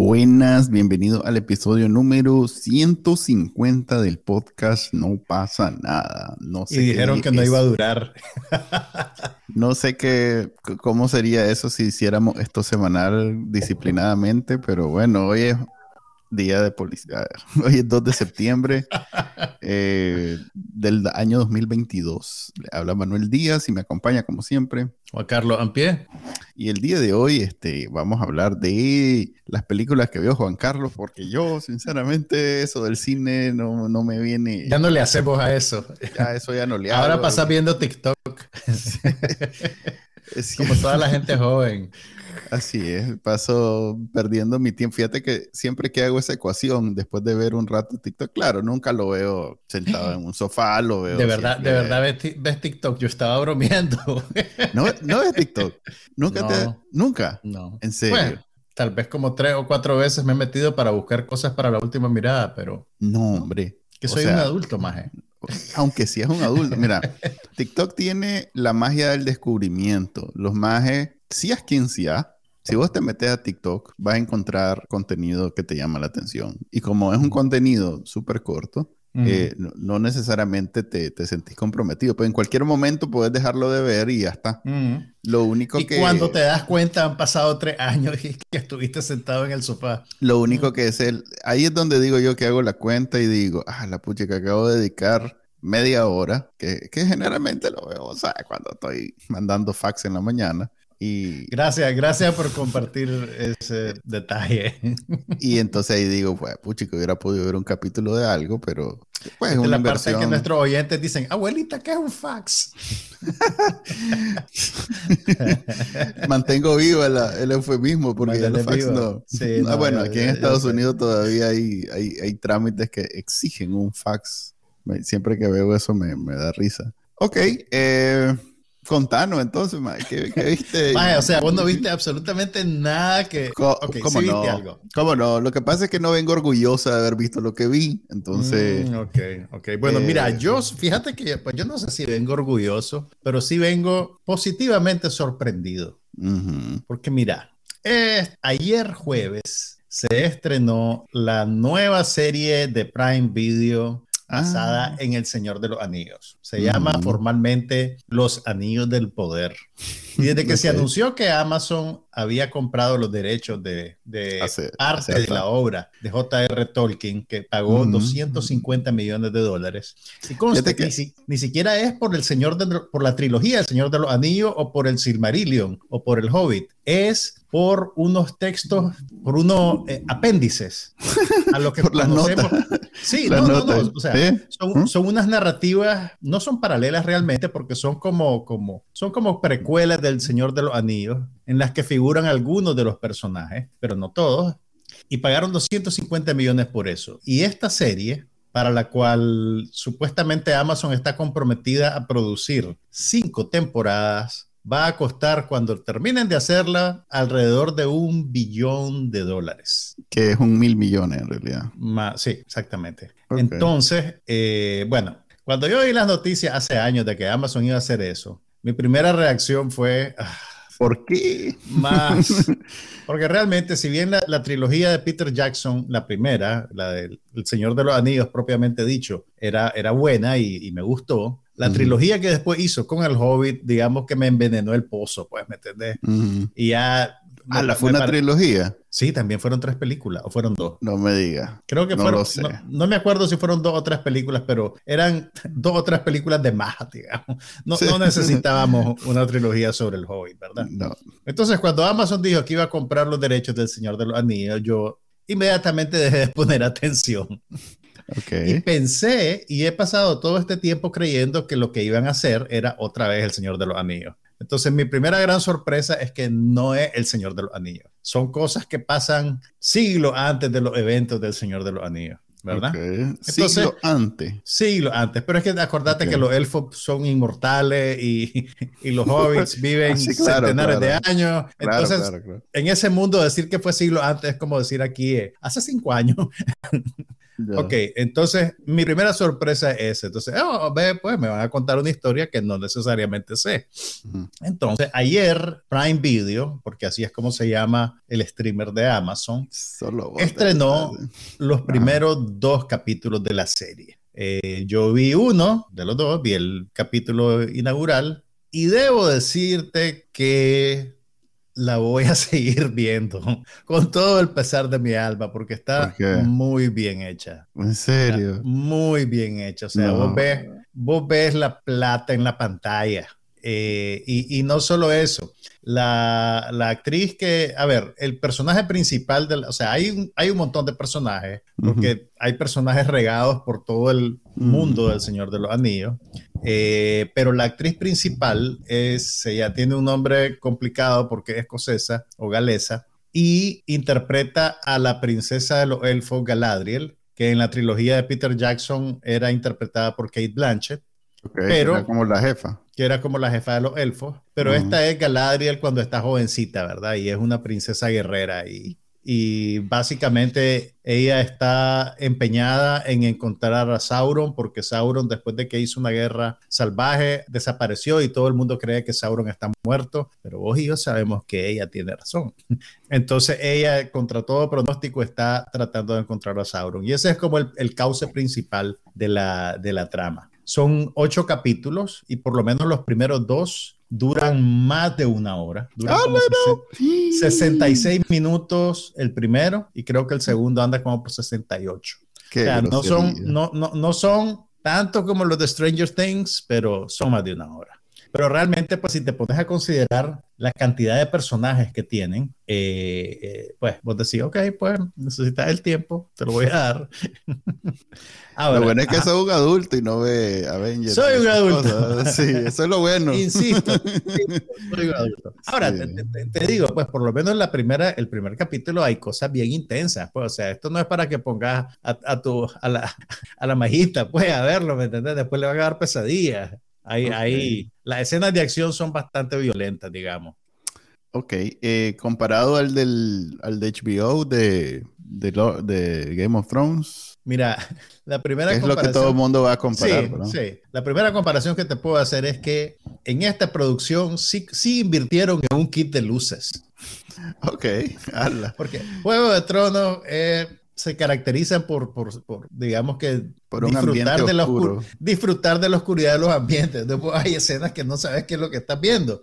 Buenas, bienvenido al episodio número 150 del podcast No pasa nada. No sé y dijeron que no iba a durar. No sé qué, cómo sería eso si hiciéramos esto semanal disciplinadamente, pero bueno, hoy es día de policía. Hoy es 2 de septiembre eh, del año 2022. Le habla Manuel Díaz y me acompaña como siempre. Juan Carlos Ampie. Y el día de hoy este, vamos a hablar de las películas que vio Juan Carlos, porque yo, sinceramente, eso del cine no, no me viene. Ya no le hacemos a eso. Ya eso ya no le hago. Ahora pasa viendo TikTok. como toda la gente joven. Así es, paso perdiendo mi tiempo. Fíjate que siempre que hago esa ecuación, después de ver un rato TikTok, claro, nunca lo veo sentado en un sofá, lo veo. De verdad, de verdad ves, TikTok, yo estaba bromeando. No, no ves TikTok. Nunca te. Nunca. No. En serio. tal vez como tres o cuatro veces me he metido para buscar cosas para la última mirada, pero. No, hombre. Que soy un adulto, maje. Aunque sí es un adulto. Mira, TikTok tiene la magia del descubrimiento. Los majes, si es quien sea, si vos te metes a TikTok, vas a encontrar contenido que te llama la atención. Y como es un contenido súper corto, eh, no, necesariamente te, te, sentís comprometido, pero en cualquier momento puedes dejarlo de ver y ya está. Lo único y que... cuando te das cuenta han pasado tres años y que estuviste sentado en el sofá. Lo único que es el... Ahí es donde digo yo que hago la cuenta y digo, ah, la pucha que acabo de dedicar media hora, que, que generalmente lo veo, o sea, cuando estoy mandando fax en la mañana. Y, gracias, gracias por compartir ese detalle. Y entonces ahí digo, pues, puchi, que hubiera podido ver un capítulo de algo, pero pues es una la parte que nuestros oyentes dicen, abuelita, ¿qué es un fax? Mantengo vivo el, eufemismo porque el fax no. Ah, bueno, aquí en Estados Unidos todavía hay, hay, hay, trámites que exigen un fax. Siempre que veo eso me, me da risa. Ok, eh, Contanos entonces, ¿qué, viste? o sea, vos no viste absolutamente nada que... ¿Cómo no? algo. ¿Cómo no? Lo que pasa es que no vengo orgullosa de haber visto lo que vi, entonces... Mm, ok, ok. Bueno, mira, eh, yo, fíjate que pues yo no sé si vengo orgulloso, pero sí vengo positivamente sorprendido. Porque mira, ayer jueves se estrenó la nueva serie de Prime Video basada ah. en El Señor de los Anillos. Se llama mm. formalmente Los Anillos del Poder. Y desde que se anunció que Amazon había comprado los derechos de, de parte de la obra de J.R. Tolkien, que pagó 250 millones de dólares. Y conste que ni, siquiera es por el Señor de, por la trilogía El Señor de los Anillos o por el Silmarillion o por el Hobbit. Es por unos textos, por unos eh, apéndices a lo que por conocemos. Sí, no, no, no, o sea, son, ¿Mm? son, unas narrativas, no son paralelas realmente porque son como, como, son como precuelas del Señor de los Anillos en las que figuran algunos de los personajes, pero no todos, y pagaron 250 millones por eso. Y esta serie, para la cual supuestamente Amazon está comprometida a producir cinco temporadas, va a costar cuando terminen de hacerla alrededor de un billón de dólares. Que es un mil millones en realidad. sí, exactamente. Entonces, eh, bueno, cuando yo oí las noticias hace años de que Amazon iba a hacer eso, mi primera reacción fue... Ah, ¿Por qué? Más. Porque realmente, si bien la, trilogía de Peter Jackson, la primera, la del Señor de los Anillos propiamente dicho, era, era buena y, me gustó, la trilogía que después hizo con el Hobbit, digamos que me envenenó el pozo, pues, ¿me entendés? Y ya Ah, ¿la fue una trilogía? Sí, también fueron tres películas, o fueron dos. No me diga. Creo que no fueron. No, me acuerdo si fueron dos o tres películas, pero eran dos o tres películas de más, digamos. No, no necesitábamos una trilogía sobre el Hobbit, ¿verdad? No. Entonces, cuando Amazon dijo que iba a comprar los derechos del Señor de los Anillos, yo inmediatamente dejé de poner atención. Okay. Y pensé, y he pasado todo este tiempo creyendo que lo que iban a hacer era otra vez el Señor de los Anillos. Entonces, mi primera gran sorpresa es que no es el Señor de los Anillos. Son cosas que pasan siglos antes de los eventos del Señor de los Anillos. ¿verdad? siglo antes. Siglo antes, pero es que acordate que los elfos son inmortales y, y los hobbits viven ah, centenares de años. Entonces, en ese mundo decir que fue siglo antes es como decir aquí, eh, hace cinco años. Ok, entonces mi primera sorpresa es Entonces, oh, pues me van a contar una historia que no necesariamente sé. Entonces, ayer Prime Video, porque así es como se llama el streamer de Amazon, estrenó los primeros dos capítulos de la serie. Eh, yo vi uno de los dos, vi el capítulo inaugural y debo decirte que la voy a seguir viendo con todo el pesar de mi alma porque está muy bien hecha. ¿En serio? muy bien hecha. O sea, vos, ves, vos ves la plata en la pantalla. Eh, y, y, no solo eso, la, la, actriz que, a ver, el personaje principal, o sea, hay un, hay un montón de personajes, porque hay personajes regados por todo el mundo del Señor de los Anillos, eh, pero la actriz principal es, ella tiene un nombre complicado porque es escocesa o galesa, y interpreta a la princesa de los elfos Galadriel, que en la trilogía de Peter Jackson era interpretada por Kate Blanchett. pero, era como la jefa. Que era como la jefa de los elfos. Pero esta es Galadriel cuando está jovencita, ¿verdad? Y es una princesa guerrera y, y básicamente ella está empeñada en encontrar a Sauron porque Sauron después de que hizo una guerra salvaje desapareció y todo el mundo cree que Sauron está muerto, pero vos y yo sabemos que ella tiene razón. Entonces ella contra todo pronóstico está tratando de encontrar a Sauron y ese es como el, el cauce principal de la, de la trama. Son ocho capítulos y por lo menos los primeros dos duran más de una hora. Duran 66 minutos el primero y creo que el segundo anda como por 68. o sea, no son, no, no, no son tanto como los de Stranger Things, pero son más de una hora. Pero realmente, pues si te pones a considerar la cantidad de personajes que tienen, eh, eh, pues vos decís, ok, pues necesitas el tiempo, te lo voy a dar. lo bueno es que soy un adulto y no ve Avengers. Soy un adulto. Sí, eso es lo bueno. Insisto, soy un adulto. Ahora, te, digo, pues por lo menos en la primera, el primer capítulo hay cosas bien intensas. Pues, o sea, esto no es para que pongas a, tu, a la, a la majita, pues, a verlo, ¿me entiendes? Después le van a dar pesadillas. Ahí, las escenas de acción son bastante violentas, digamos. Ok, eh, comparado al, del, al de HBO de, de, Game of Thrones. Mira, la primera es lo que todo el mundo va a comparar. Sí, sí, la primera comparación que te puedo hacer es que en esta producción sí, sí invirtieron en un kit de luces. Ok, hazla. Porque Juego de Tronos es se caracterizan por, por, por digamos que, por disfrutar, de la disfrutar de la oscuridad de los ambientes. Hay escenas que no sabes qué es lo que estás viendo.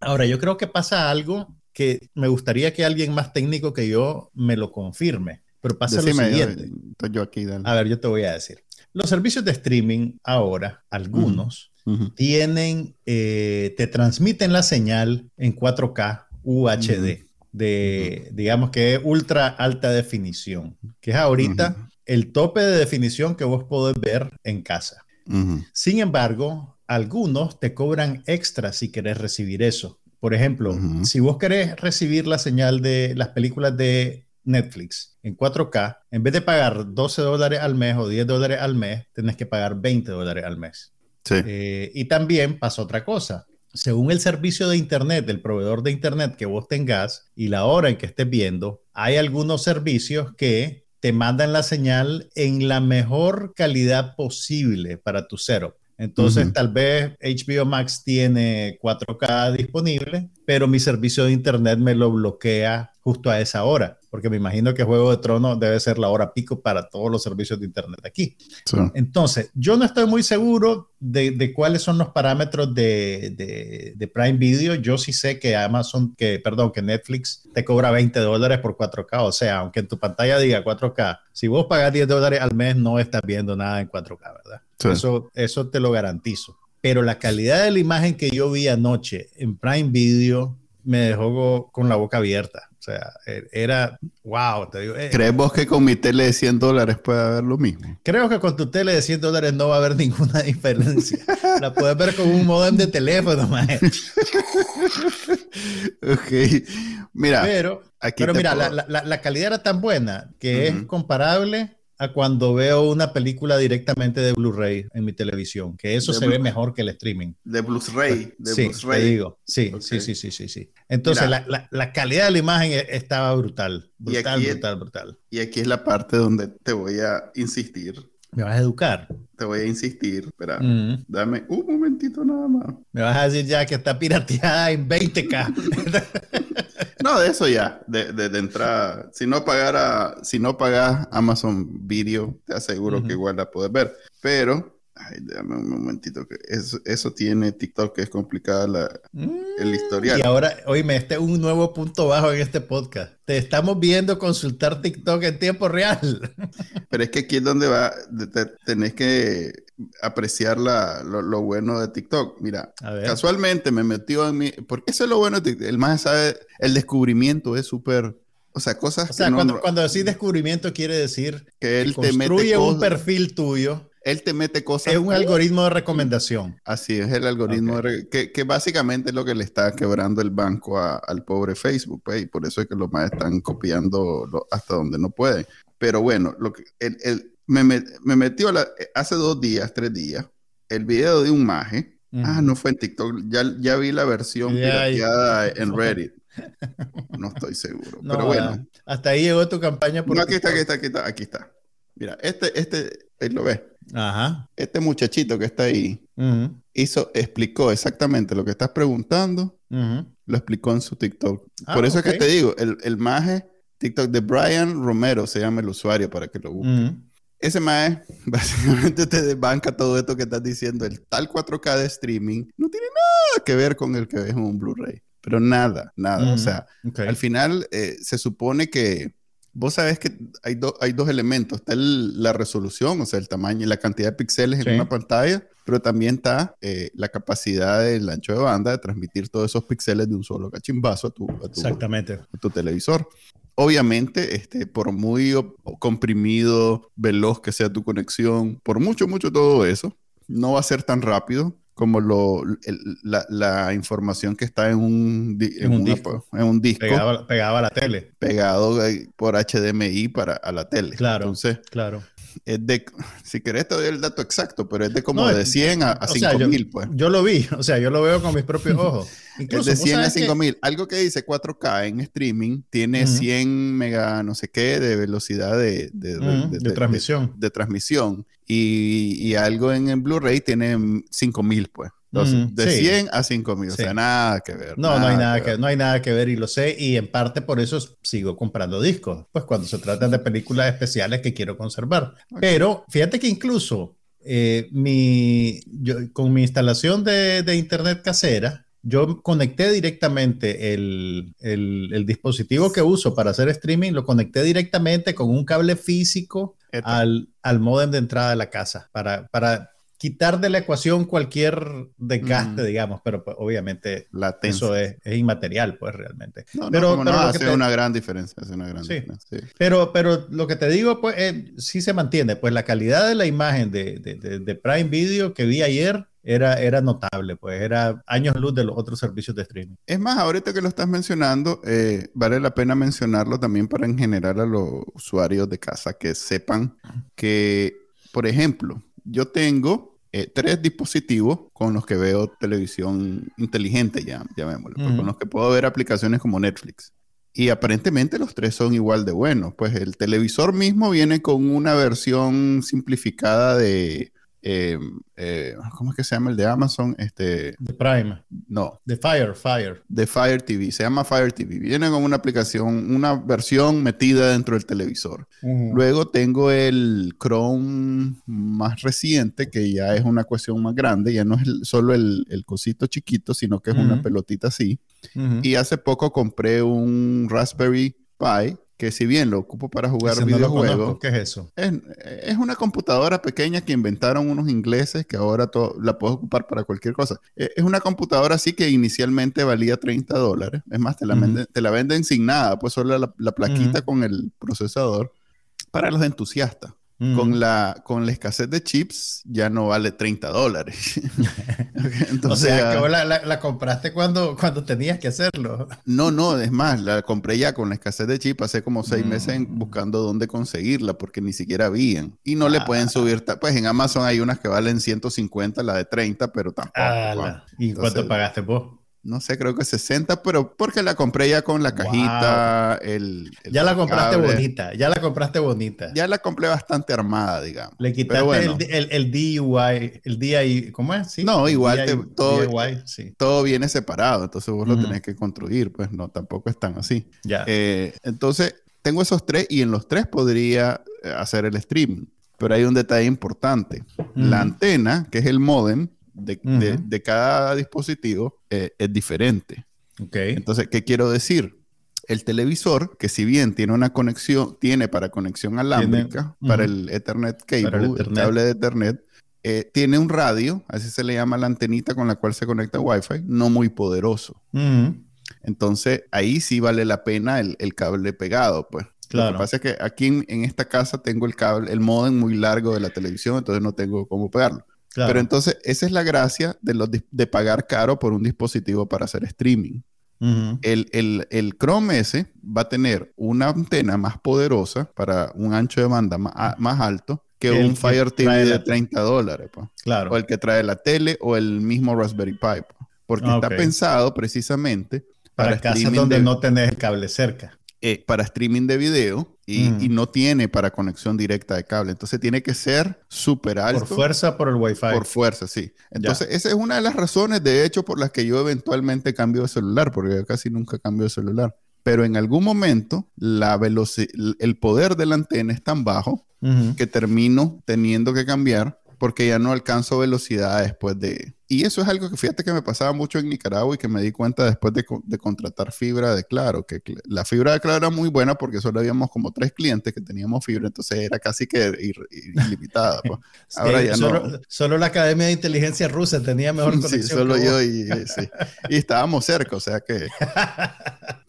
Ahora, yo creo que pasa algo que me gustaría que alguien más técnico que yo me lo confirme. Pero pasa lo siguiente. Yo aquí, A ver, yo te voy a decir. Los servicios de streaming ahora, algunos, tienen, eh, te transmiten la señal en 4K UHD de, digamos que es ultra alta definición, que es ahorita el tope de definición que vos podés ver en casa. Sin embargo, algunos te cobran extra si querés recibir eso. Por ejemplo, si vos querés recibir la señal de las películas de Netflix en 4K, en vez de pagar 12 dólares al mes o 10 dólares al mes, tenés que pagar 20 dólares al mes. Eh, y también pasa otra cosa según el servicio de Internet, del proveedor de Internet que vos tengas y la hora en que estés viendo, hay algunos servicios que te mandan la señal en la mejor calidad posible para tu setup. Entonces, tal vez HBO Max tiene 4K disponible, pero mi servicio de Internet me lo bloquea justo a esa hora porque me imagino que Juego de Tronos debe ser la hora pico para todos los servicios de Internet aquí. Entonces, yo no estoy muy seguro de, cuáles son los parámetros de, de, Prime Video. Yo sí sé que Amazon, que, perdón, que Netflix te cobra 20 dólares por 4K. O sea, aunque en tu pantalla diga 4K, si vos pagas 10 dólares al mes, no estás viendo nada en 4K, ¿verdad? Eso, eso te lo garantizo. Pero la calidad de la imagen que yo vi anoche en Prime Video me dejó con la boca abierta. O sea, e, era, wow, te digo. Eh, ¿Crees vos que con mi tele de 100 dólares puede haber lo mismo? Creo que con tu tele de 100 dólares no va a haber ninguna diferencia. la puedes ver con un modem de teléfono, man. ok. Mira. Pero, pero mira, la, la, la, calidad era tan buena que es comparable a cuando veo una película directamente de Blu-ray en mi televisión, que eso se ve mejor que el streaming. De Blu-ray. De sí, Te digo. Sí, sí, sí, sí, sí, sí. Entonces, la, la, calidad de la imagen e, estaba brutal. Brutal, brutal, brutal. Y aquí es la parte donde te voy a insistir. ¿Me vas a educar? Te voy a insistir. Espera, mm. dame un momentito nada más. Me vas a decir ya que está pirateada en 20K. no, de eso ya, de, de, entrada. Si no pagara, si no pagas Amazon Video, te aseguro que igual la puedes ver. Pero Ay, déjame un momentito. Que eso, eso tiene TikTok, que es complicada la, el mm, historial. Y ahora, oíme, este es un nuevo punto bajo en este podcast. Te estamos viendo consultar TikTok en tiempo real. Pero es que aquí es donde va, tenés que apreciar la, lo, bueno de TikTok. Mira, casualmente me metió en mi... Porque eso es lo bueno de TikTok. El más sabe, el descubrimiento es súper... O sea, cosas... O sea, cuando, cuando decís descubrimiento quiere decir que él te construye un perfil tuyo él te mete cosas. Es un algoritmo de recomendación. Así es, el algoritmo que, que, básicamente es lo que le está quebrando el banco al pobre Facebook, pues, y por eso es que los más están copiando hasta donde no pueden. Pero bueno, lo que, el, me, me, metió hace dos días, tres días, el video de un maje. Ah, no fue en TikTok, ya, ya vi la versión pirateada en Reddit. No estoy seguro, pero bueno. Hasta ahí llegó tu campaña. Por no, aquí está, aquí está, aquí está, aquí está. Mira, este, este, ahí lo ves. Ajá. Este muchachito que está ahí hizo, explicó exactamente lo que estás preguntando, lo explicó en su TikTok. Ah, Por eso es que te digo, el, el maje TikTok de Brian Romero se llama el usuario para que lo busquen. Ese maje básicamente te desbanca todo esto que estás diciendo. El tal 4K de streaming no tiene nada que ver con el que ves en un Blu-ray. Pero nada, nada. O sea, al final eh, se supone que Vos sabés que hay, hay dos elementos. Está la resolución, o sea, el tamaño y la cantidad de píxeles en una pantalla, pero también está eh, la capacidad del ancho de banda de transmitir todos esos píxeles de un solo cachimbazo a tu, Exactamente. A tu televisor. Obviamente, este, por muy comprimido, veloz que sea tu conexión, por mucho, mucho todo eso, no va a ser tan rápido como lo, la, información que está en un, en, un disco. En un disco pegado, a la tele. Pegado por HDMI para a la tele. Claro. Entonces, claro. Es de, si querés te doy el dato exacto, pero es de como de 100 a, a 5000, pues. Yo lo vi, o sea, yo lo veo con mis propios ojos. es de 100 a 5000. Algo que dice 4K en streaming tiene 100 mega no sé qué de velocidad de, de, de, transmisión. De, transmisión. Y, y, algo en, en Blu-ray tiene 5000, pues. Entonces, de 100 a 5000, o sea, nada que ver. No, no hay nada que, no hay nada que ver y lo sé y en parte por eso sigo comprando discos, pues cuando se trata de películas especiales que quiero conservar. Pero fíjate que incluso eh, mi, yo, con mi instalación de, de internet casera, yo conecté directamente el, el, dispositivo que uso para hacer streaming, lo conecté directamente con un cable físico al, al modem de entrada de la casa para, para quitar de la ecuación cualquier desgaste, mm. digamos, pero pues, obviamente eso es, inmaterial, pues realmente. pero, no, hace una gran diferencia, hace una gran diferencia. Pero, pero lo que te digo, pues eh, sí se mantiene, pues la calidad de la imagen de, de, de Prime Video que vi ayer era, era notable, pues era años luz de los otros servicios de streaming. Es más, ahorita que lo estás mencionando, eh, vale la pena mencionarlo también para en general a los usuarios de casa que sepan que, por ejemplo, yo tengo eh, tres dispositivos con los que veo televisión inteligente, ya, llamémoslo, pues, con los que puedo ver aplicaciones como Netflix. Y aparentemente los tres son igual de buenos. Pues el televisor mismo viene con una versión simplificada de eh, eh, ¿cómo es que se llama el de Amazon? Este, de Prime. No. De Fire, Fire. De Fire TV. Se llama Fire TV. Viene con una aplicación, una versión metida dentro del televisor. Luego tengo el Chrome más reciente, que ya es una cuestión más grande. Ya no es solo el, el, cosito chiquito, sino que es una pelotita así. Y hace poco compré un Raspberry Pi que si bien lo ocupo para jugar videojuegos, ¿qué es eso? Es, una computadora pequeña que inventaron unos ingleses que ahora la puedes ocupar para cualquier cosa. E, es una computadora así que inicialmente valía 30 dólares. Es más, te la, venden, te la venden sin nada, pues solo la, plaquita con el procesador para los entusiastas. Con, mm. la, con la escasez de chips ya no vale 30 dólares. Entonces, o sea, que la, la, compraste cuando, cuando tenías que hacerlo. No, no, es más, la compré ya con la escasez de chips hace como seis meses mm. buscando dónde conseguirla porque ni siquiera habían. Y no le pueden ah. subir, pues en Amazon hay unas que valen 150, la de 30, pero tampoco. ¿Y cuánto pagaste vos? No sé, creo que 60, pero porque la compré ya con la cajita, el, Ya la compraste bonita, ya la compraste bonita. Ya la compré bastante armada, digamos. Le quitaste el, el, DIY, el DIY, ¿cómo es? ¿Sí? No, igual todo, todo viene separado, entonces vos lo tenés que construir, pues no, tampoco es tan así. Ya. Eh, entonces, tengo esos tres y en los tres podría eh, hacer el streaming. Pero hay un detalle importante. La antena, que es el modem, de, cada dispositivo eh, es diferente. Okay. Entonces, ¿qué quiero decir? El televisor, que si bien tiene una conexión, tiene para conexión alámbrica, para el Ethernet cable, el, cable de Ethernet, eh, tiene un radio, así se le llama la antenita con la cual se conecta Wi-Fi, no muy poderoso. Entonces, ahí sí vale la pena el, cable pegado, pues. Claro. Lo que pasa es que aquí en, en, esta casa tengo el cable, el modem muy largo de la televisión, entonces no tengo cómo pegarlo. Pero entonces, esa es la gracia de, los, de pagar caro por un dispositivo para hacer streaming. el, el, Chrome S va a tener una antena más poderosa para un ancho de banda más, alto que un Fire TV de 30 dólares. Claro. O el que trae la tele o el mismo Raspberry Pi. Porque está pensado precisamente para, para casas donde no tenés el cable cerca. Eh, para streaming de video y, mm. y, no tiene para conexión directa de cable. Entonces tiene que ser súper alto. Por fuerza, por el Wi-Fi. Por fuerza, sí. Entonces esa es una de las razones, de hecho, por las que yo eventualmente cambio de celular, porque yo casi nunca cambio de celular. Pero en algún momento la el poder de la antena es tan bajo que termino teniendo que cambiar porque ya no alcanzo velocidad después de... Y eso es algo que fíjate que me pasaba mucho en Nicaragua y que me di cuenta después de, contratar fibra de Claro, que la fibra de Claro era muy buena porque solo habíamos como tres clientes que teníamos fibra, entonces era casi que ilimitada. Pues. Ahora ya solo, no. Solo la Academia de Inteligencia Rusa tenía mejor conexión. Sí, solo yo y, sí. y estábamos cerca, o sea que...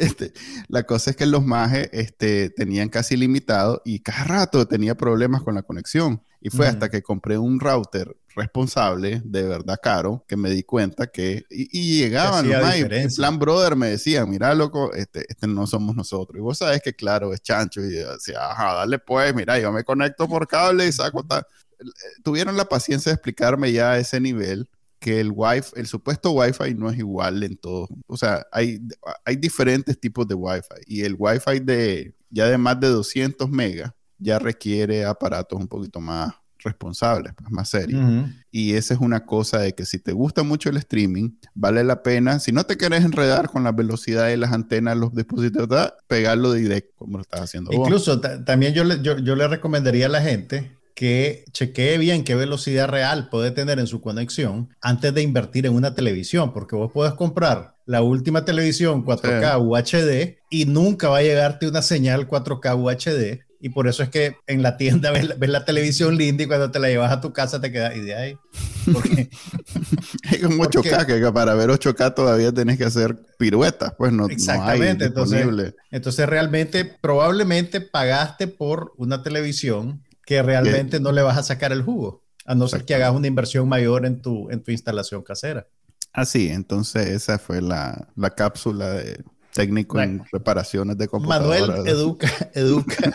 Este, la cosa es que los mages este, tenían casi limitado y cada rato tenía problemas con la conexión. Y fue hasta que compré un router responsable, de verdad caro, que me di cuenta que... Y, llegaban los mages, en plan brother me decían, mira loco, este, este no somos nosotros. Y vos sabes que claro, es chancho. Y decía, ajá, dale pues, mira, yo me conecto por cable y saco tal. Eh, tuvieron la paciencia de explicarme ya a ese nivel que el Wi-Fi, el supuesto Wi-Fi no es igual en todo. O sea, hay, hay diferentes tipos de Wi-Fi y el Wi-Fi de ya de más de 200 megas ya requiere aparatos un poquito más responsables, pues, más serios. Y esa es una cosa de que si te gusta mucho el streaming, vale la pena, si no te quieres enredar con la velocidad de las antenas, los dispositivos, pegarlo directo, como lo estás haciendo. Incluso también yo yo, yo le recomendaría a la gente que chequee bien qué velocidad real puede tener en su conexión antes de invertir en una televisión, porque vos puedes comprar la última televisión 4K UHD y nunca va a llegarte una señal 4K UHD. Y por eso es que en la tienda ves, la televisión linda y cuando te la llevas a tu casa te quedas y de ahí. Porque, es como 8K, que para ver 8K todavía tenés que hacer piruetas, pues no, exactamente, entonces, entonces realmente probablemente pagaste por una televisión que realmente no le vas a sacar el jugo, a no ser que hagas una inversión mayor en tu, en tu instalación casera. Así, entonces esa fue la, la cápsula de técnico en reparaciones de computadoras. Manuel educa, educa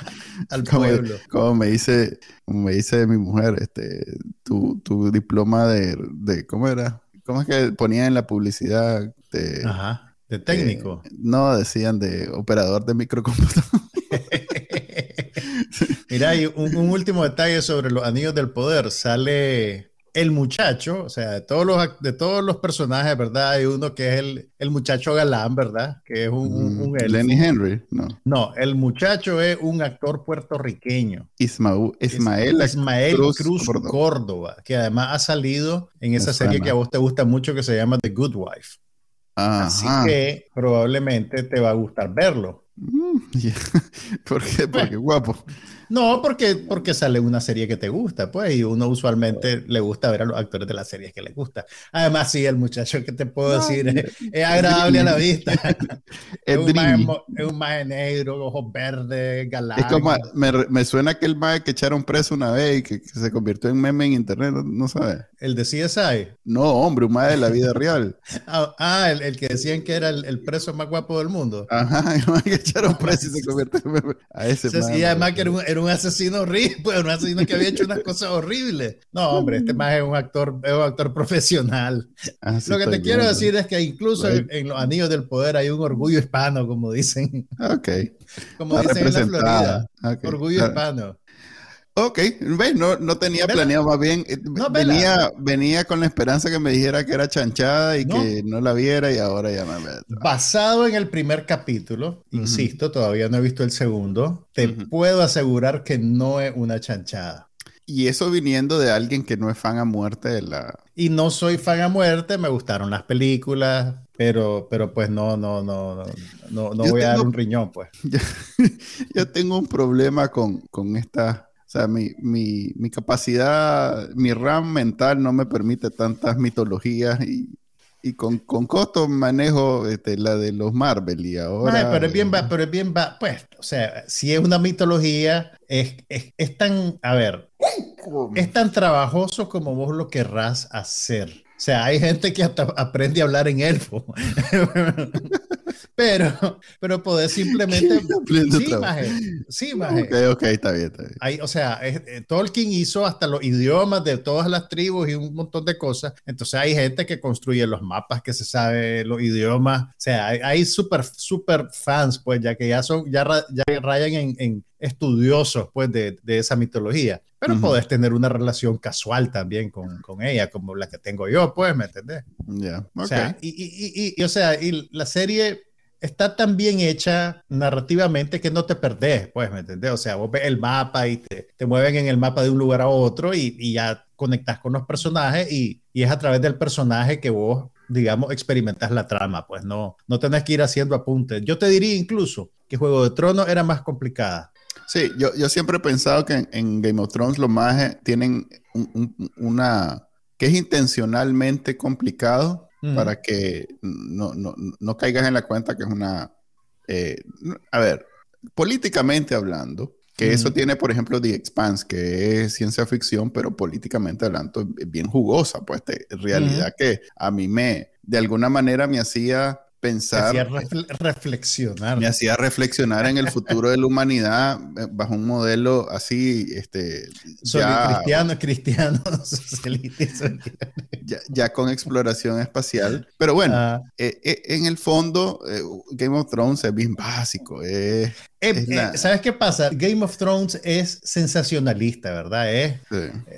al pueblo. Como me dice, como me dice mi mujer, este, tu, tu diploma de, de, ¿cómo era? ¿Cómo es que ponía en la publicidad? De, Ajá, de técnico. no, decían de operador de microcomputador. Mira, y un, último detalle sobre los anillos del poder. Sale el muchacho, o sea, de todos los, de todos los personajes, ¿verdad? Hay uno que es el, el muchacho galán, ¿verdad? Que es un, mm, Lenny Henry, no. No, el muchacho es un actor puertorriqueño. Ismael, Ismael, Ismael Cruz, Córdoba. que además ha salido en esa serie que a vos te gusta mucho que se llama The Good Wife. Así que probablemente te va a gustar verlo. Mm, ¿Por qué? Porque guapo. No, porque, porque sale una serie que te gusta, pues, y uno usualmente le gusta ver a los actores de las series que le gusta. Además, sí, el muchacho que te puedo decir es, agradable a la vista. es, un maje, negro, ojos verdes, galán. Es como, me, me suena aquel maje que echaron preso una vez y que, se convirtió en meme en internet, no, no sabes. ¿El de CSI? No, hombre, un maje de la vida real. ah, ah el, que decían que era el, preso más guapo del mundo. Ajá, el maje que echaron preso y se convirtió en meme. A ese sí, además que era un, era un asesino horrible, pues, un asesino que había hecho unas cosas horribles. No, hombre, este más es un actor, es un actor profesional. Ah, Lo que te quiero decir es que incluso en, los anillos del poder hay un orgullo hispano, como dicen. Ok. Como dicen en la Florida. Orgullo ah. hispano. Ok, no, no tenía planeado, más bien eh, venía, venía con la esperanza que me dijera que era chanchada y que no la viera y ahora ya me... Basado en el primer capítulo, insisto, todavía no he visto el segundo, te puedo asegurar que no es una chanchada. Y eso viniendo de alguien que no es fan a muerte de la... Y no soy fan a muerte, me gustaron las películas, pero, pero pues no, no, no, no, no, voy a dar un riñón, pues. Yo, tengo un problema con, con esta o sea, mi, mi, mi, capacidad, mi RAM mental no me permite tantas mitologías y, y con, con costo manejo este, la de los Marvel y ahora... pero es bien, va, pero es bien, va, pues, o sea, si es una mitología, es, es, es tan, a ver, es tan trabajoso como vos lo querrás hacer. O sea, hay gente que hasta aprende a hablar en elfo. pero, pero poder simplemente. sí, maje. Sí, maje. Ok, ok, está bien, está bien. o sea, eh, Tolkien hizo hasta los idiomas de todas las tribus y un montón de cosas. Entonces hay gente que construye los mapas, que se sabe los idiomas. O sea, hay, hay súper, súper fans, pues, ya que ya son, ya, ya rayan en, en estudiosos, pues, de, de esa mitología pero podés tener una relación casual también con, con, ella, como la que tengo yo, pues, ¿me entendés? Ya, o sea, y, y, y, o sea, y la serie está tan bien hecha narrativamente que no te perdés, pues, ¿me entendés? O sea, vos ves el mapa y te, te mueven en el mapa de un lugar a otro y, y ya conectas con los personajes y, y, es a través del personaje que vos, digamos, experimentas la trama, pues no, no tenés que ir haciendo apuntes. Yo te diría incluso que Juego de Tronos era más complicada Sí, yo, yo siempre he pensado que en, Game of Thrones los mages tienen una... que es intencionalmente complicado para que no, no, no, caigas en la cuenta que es una... Eh, a ver, políticamente hablando, que eso tiene, por ejemplo, The Expanse, que es ciencia ficción, pero políticamente hablando es bien jugosa, pues en realidad que a mí me, de alguna manera me hacía pensar. Me hacía reflexionar. Me hacía reflexionar en el futuro de la humanidad eh, bajo un modelo así, este. Ya, cristiano, cristiano, ya, ya, con exploración espacial. Pero bueno, ah. eh, eh, en el fondo, Game of Thrones es bien básico. ¿Sabes qué pasa? Game of Thrones es sensacionalista, ¿verdad? Es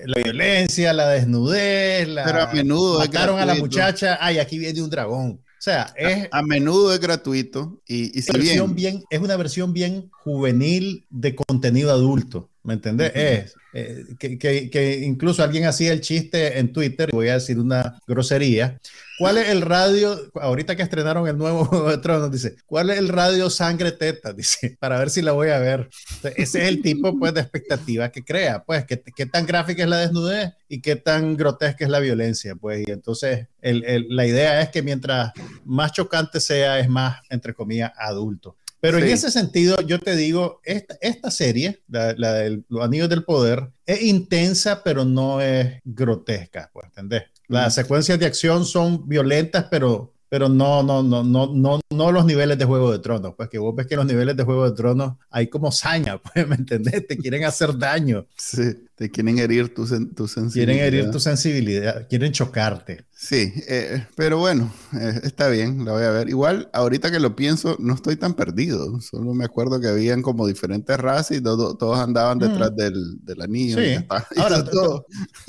la violencia, la desnudez, la... Pero a menudo mataron a la muchacha, ay, aquí viene un dragón. O sea, es... A, menudo es gratuito y, si bien... Es una versión bien juvenil de contenido adulto, ¿me entendés? Es eh, que, que, incluso alguien hacía el chiste en Twitter, voy a decir una grosería, ¿Cuál es el radio? Ahorita que estrenaron el nuevo Juego de Tronos, dice, ¿cuál es el radio sangre teta? Dice, para ver si la voy a ver. ese es el tipo pues, de expectativa que crea, pues, qué, qué tan gráfica es la desnudez y qué tan grotesca es la violencia, pues. Y entonces, el, el, la idea es que mientras más chocante sea, es más, entre comillas, adulto. Pero en ese sentido, yo te digo, esta, esta serie, la, la de Los Anillos del Poder, es intensa, pero no es grotesca, pues, ¿entendés? Las secuencias de acción son violentas, pero, pero no, no, no, no, no, no los niveles de Juego de Tronos. Pues que vos ves que los niveles de Juego de Tronos hay como saña, pues, ¿me entendés? Te quieren hacer daño. Sí, te quieren herir tu, tu sensibilidad. Quieren herir tu sensibilidad, quieren chocarte. Sí, eh, pero bueno, eh, está bien, la voy a ver. Igual, ahorita que lo pienso, no estoy tan perdido. Solo me acuerdo que habían como diferentes razas y todos andaban detrás del, del, anillo. Sí. Ahora,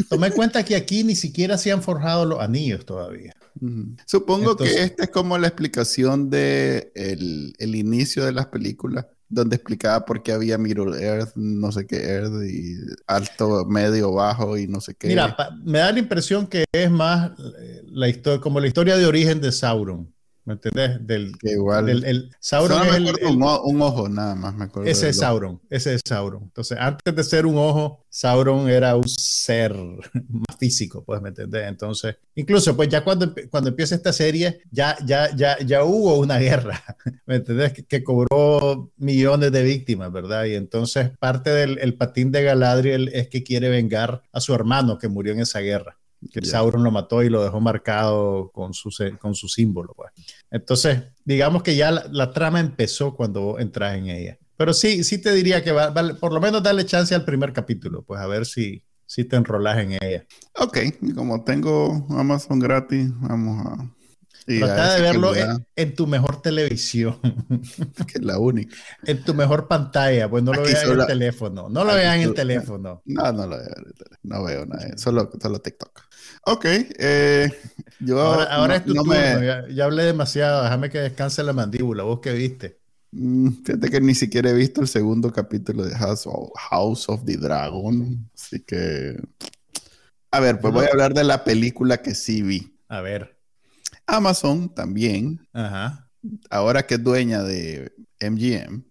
tomé cuenta que aquí ni siquiera se han forjado los anillos todavía. Supongo que esta es como la explicación de el, el inicio de las películas donde explicaba por qué había Middle Earth, no sé qué Earth, y alto, medio, bajo y no sé qué. Mira, me da la impresión que es más eh, la historia, como la historia de origen de Sauron. ¿Me entendés? Del, que igual. el, Sauron es el, un, ojo nada más, me acuerdo. Ese es Sauron, ese es Sauron. Entonces, antes de ser un ojo, Sauron era un ser más físico, pues, ¿me entendés? Entonces, incluso, pues ya cuando, cuando empieza esta serie, ya, ya, ya, ya hubo una guerra, ¿me entendés? Que, cobró millones de víctimas, ¿verdad? Y entonces parte del patín de Galadriel es que quiere vengar a su hermano que murió en esa guerra que Sauron lo mató y lo dejó marcado con su, con su símbolo. Pues. Entonces, digamos que ya la, trama empezó cuando entras en ella. Pero sí, sí te diría que va, por lo menos darle chance al primer capítulo, pues a ver si, si te enrolas en ella. Ok, y como tengo Amazon gratis, vamos a... Trata de verlo en, tu mejor televisión. que es la única. En tu mejor pantalla, pues no lo veas en el teléfono. No lo veas en el teléfono. No, no lo veo. No veo nada. Solo, solo TikTok. Ok, eh, yo... Ahora, es tu turno, ya, hablé demasiado, déjame que descanse la mandíbula, vos qué viste. Mm, fíjate que ni siquiera he visto el segundo capítulo de House of, House of the Dragon, así que... A ver, pues voy a hablar de la película que sí vi. A ver. Amazon también, Ajá. ahora que es dueña de MGM,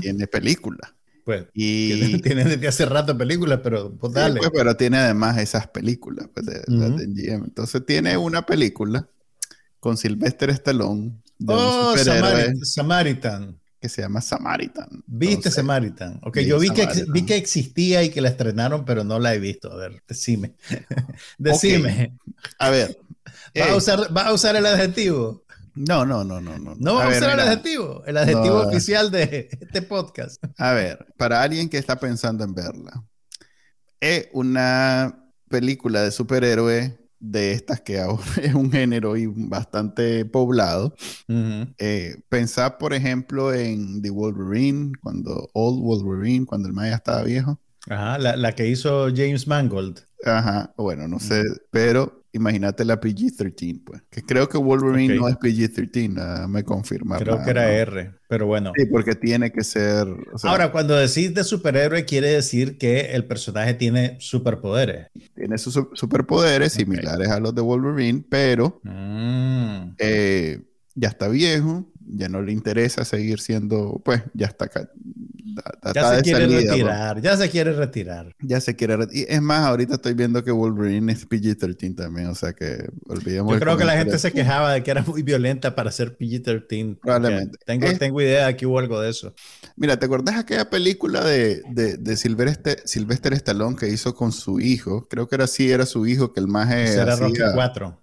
tiene película. Pues, y tiene desde hace rato películas, pero pues dale. Pues, pero tiene además esas películas pues, de, MGM. Entonces tiene una película con Sylvester Stallone. De oh, Samaritan. Que se llama Samaritan. ¿Viste Samaritan? Ok, yo vi que, vi que existía y que la estrenaron, pero no la he visto. A ver, decime. decime. A ver. ¿Va, a usar, ¿Va a usar el adjetivo? No, no, no, no, no. No vamos a usar el adjetivo, el adjetivo oficial de este podcast. A ver, para alguien que está pensando en verla, es una película de superhéroe de estas que ahora es un género y bastante poblado. Eh, pensar, por ejemplo, en The Wolverine, cuando Old Wolverine, cuando el Maya estaba viejo. Ajá, la, la que hizo James Mangold. Ajá, bueno, no sé, pero imagínate la PG-13, pues. Que creo que Wolverine no es PG-13, me confirma. Creo que era R, pero bueno. Sí, porque tiene que ser. Ahora, cuando decís de superhéroe, quiere decir que el personaje tiene superpoderes. Tiene sus superpoderes similares a los de Wolverine, pero mm. eh, ya está viejo, ya no le interesa seguir siendo, pues, ya está ya se quiere retirar, ya se quiere retirar. Ya se quiere retirar. Es más, ahorita estoy viendo que Wolverine es PG-13 también, o sea que olvidemos. Yo creo que la gente se quejaba de que era muy violenta para ser PG-13. Probablemente. Tengo, tengo idea de que hubo algo de eso. Mira, ¿te acordás aquella película de, de, de Sylvester, Sylvester Stallone que hizo con su hijo? Creo que era así, era su hijo que el más Era Rocky 4.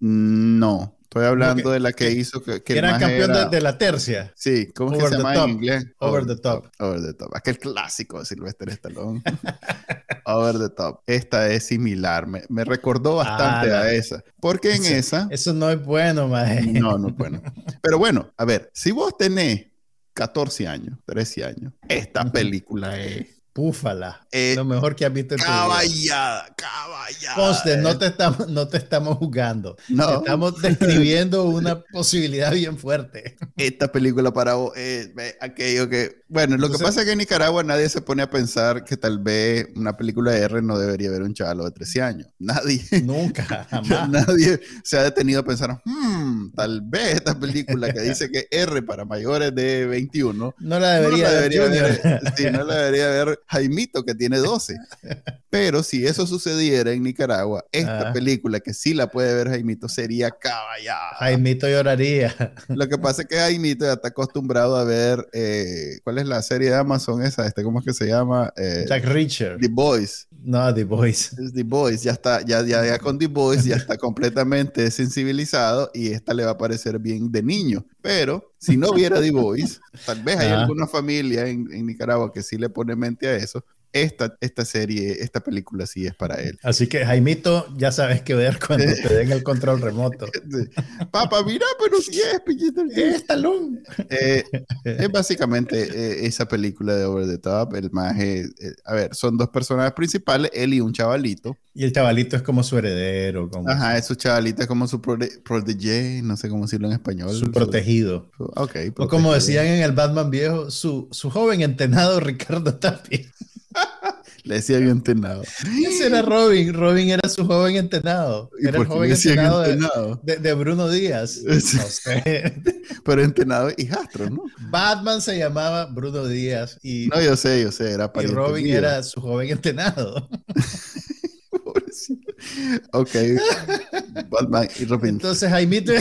No, Estoy hablando de la que, hizo que, que era campeón de, la tercia. Sí, ¿cómo se llama en inglés? Over, the top. Over the top. Aquel clásico de Sylvester Stallone. Over the top. Esta es similar. Me, me recordó bastante a esa. Porque en esa. Eso no es bueno, maje. No, no es bueno. Pero bueno, a ver, si vos tenés 14 años, 13 años, esta película es Púfala. Eh, lo mejor que has visto en caballada, caballada. Conste, no te estamos, no te estamos jugando. No. estamos describiendo una posibilidad bien fuerte. Esta película para vos es aquello que. Bueno, lo que pasa es que en Nicaragua nadie se pone a pensar que tal vez una película de R no debería ver un chaval de 13 años. Nadie. Nunca, jamás. Nadie se ha detenido a pensar, hmm, tal vez esta película que dice que R para mayores de 21. No la debería, ver. Sí, no la debería ver Jaimito, que tiene 12. Pero si eso sucediera en Nicaragua, esta ah. película que sí la puede ver Jaimito sería caballada. Jaimito lloraría. Lo que pasa es que Jaimito ya está acostumbrado a ver, eh, ¿cuál es la serie de Amazon esa? Este, ¿Cómo es que se llama? Eh, Jack Reacher. The Boys. No, The Boys. Es The Boys, ya está, ya, ya, ya con The Boys ya está completamente sensibilizado y esta le va a parecer bien de niño. Pero si no viera The Voice, tal vez hay alguna familia en, en, Nicaragua que sí le pone mente a eso, esta, esta serie, esta película sí es para él. Así que Jaimito, ya sabes qué ver cuando te den el control remoto. Papá, mira, pero si es, Es talón. Eh, es básicamente eh, esa película de Over the Top. El maje, eh, a ver, son dos personajes principales, él y un chavalito. Y el chavalito es como su heredero. Como Ajá, su chavalito es como su protege, no sé cómo decirlo en español. Su protegido. ok. O como decían en el Batman viejo, su, su joven entrenado Ricardo Tapia. Le decía bien entrenado. Ese era Robin. Robin era su joven entrenado. Era el joven entrenado, de, Bruno Díaz. No sé. Pero entrenado hijastro, ¿no? Batman se llamaba Bruno Díaz. Y, no, yo sé, yo sé. Era y Robin era su joven entrenado. ok. Batman y Robin. Entonces, Jaimito.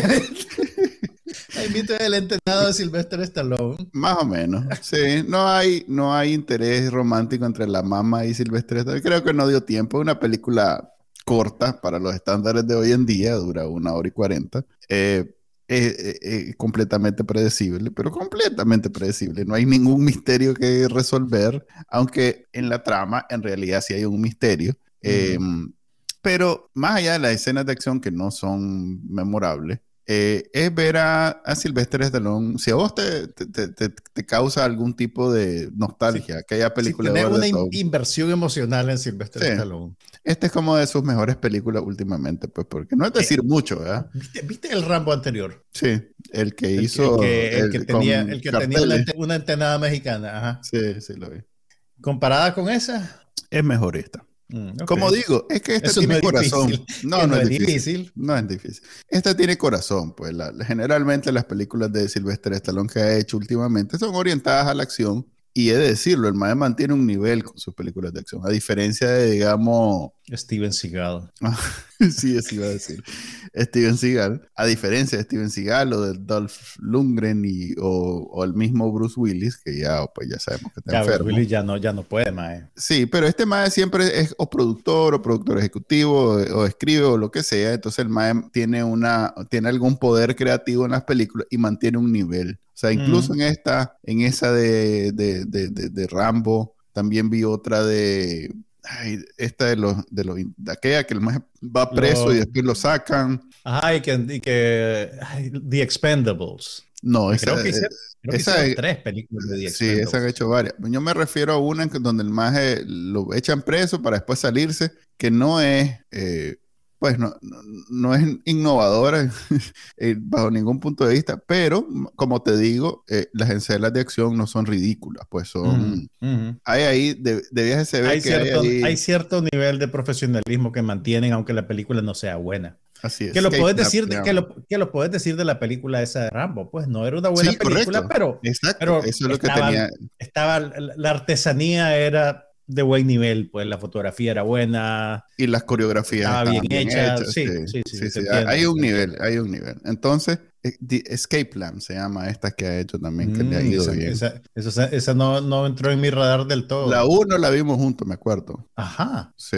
Jaimito es el entrenado de Sylvester Stallone. Más o menos. Sí, no hay, no hay interés romántico entre la mamá y Sylvester Stallone. Creo que no dio tiempo. Es una película corta para los estándares de hoy en día, dura una hora y cuarenta. Eh, es, completamente predecible, pero completamente predecible. No hay ningún misterio que resolver, aunque en la trama en realidad sí hay un misterio. Em, pero más allá de las escenas de acción que no son memorables, eh, es ver a, a Sylvester Stallone. Si a vos te, te, te, causa algún tipo de nostalgia, que haya películas. tener una inversión emocional en Sylvester Stallone. Este es como de sus mejores películas últimamente, pues, porque no es decir eh, mucho, ¿verdad? ¿Viste, el Rambo anterior? Sí, el que hizo. El que, tenía, el que tenía una, una, antenada mexicana. Ajá. Sí, sí, lo vi. ¿Comparada con esa? Es mejor esta. Mm, Como digo, es que esta tiene corazón. No, no, es difícil. No es difícil. Esta tiene corazón, pues generalmente las películas de Sylvester Stallone que ha hecho últimamente son orientadas a la acción y he de decirlo, el MAE mantiene un nivel con sus películas de acción, a diferencia de, digamos... Steven Seagal. sí, eso iba a decir. Steven Seagal. A diferencia de Steven Seagal o de Dolph Lundgren y, o, el mismo Bruce Willis, que ya, pues ya sabemos que está ya, enfermo. Bruce Willis ya no, ya no puede, MAE. Sí, pero este MAE siempre es o productor o productor ejecutivo o, escribe o lo que sea. Entonces el MAE tiene, una, tiene algún poder creativo en las películas y mantiene un nivel. O sea, incluso en esta, en esa de, de, de, de, Rambo, también vi otra de, esta de los, de los, de aquella que el más va preso y después lo sacan. Ajá, y que, y que The Expendables. No, esa, creo que, hice, creo tres películas de The Expendables. Sí, esa han hecho varias. Yo me refiero a una en donde el más lo echan preso para después salirse, que no es eh, pues no, no, es innovadora eh, bajo ningún punto de vista, pero como te digo, eh, las escenas de acción no son ridículas, pues son... Hay ahí, de, de se ve hay que cierto, hay, cierto nivel de profesionalismo que mantienen aunque la película no sea buena. Así es. Que lo, puedes decir de, que, lo, que lo puedes decir de la película esa de Rambo. Pues no era una buena película, pero, Exacto. Eso es lo que tenía. estaba, la artesanía era de buen nivel, pues la fotografía era buena. Y las coreografías estaba bien, hechas. Sí, sí, sí. hay un nivel, hay un nivel. Entonces, eh, Escape Plan se llama esta que ha hecho también, que le ha mm, ido bien. Esa, esa, no, no, entró en mi radar del todo. La 1 la vimos juntos, me acuerdo. Ajá. Sí.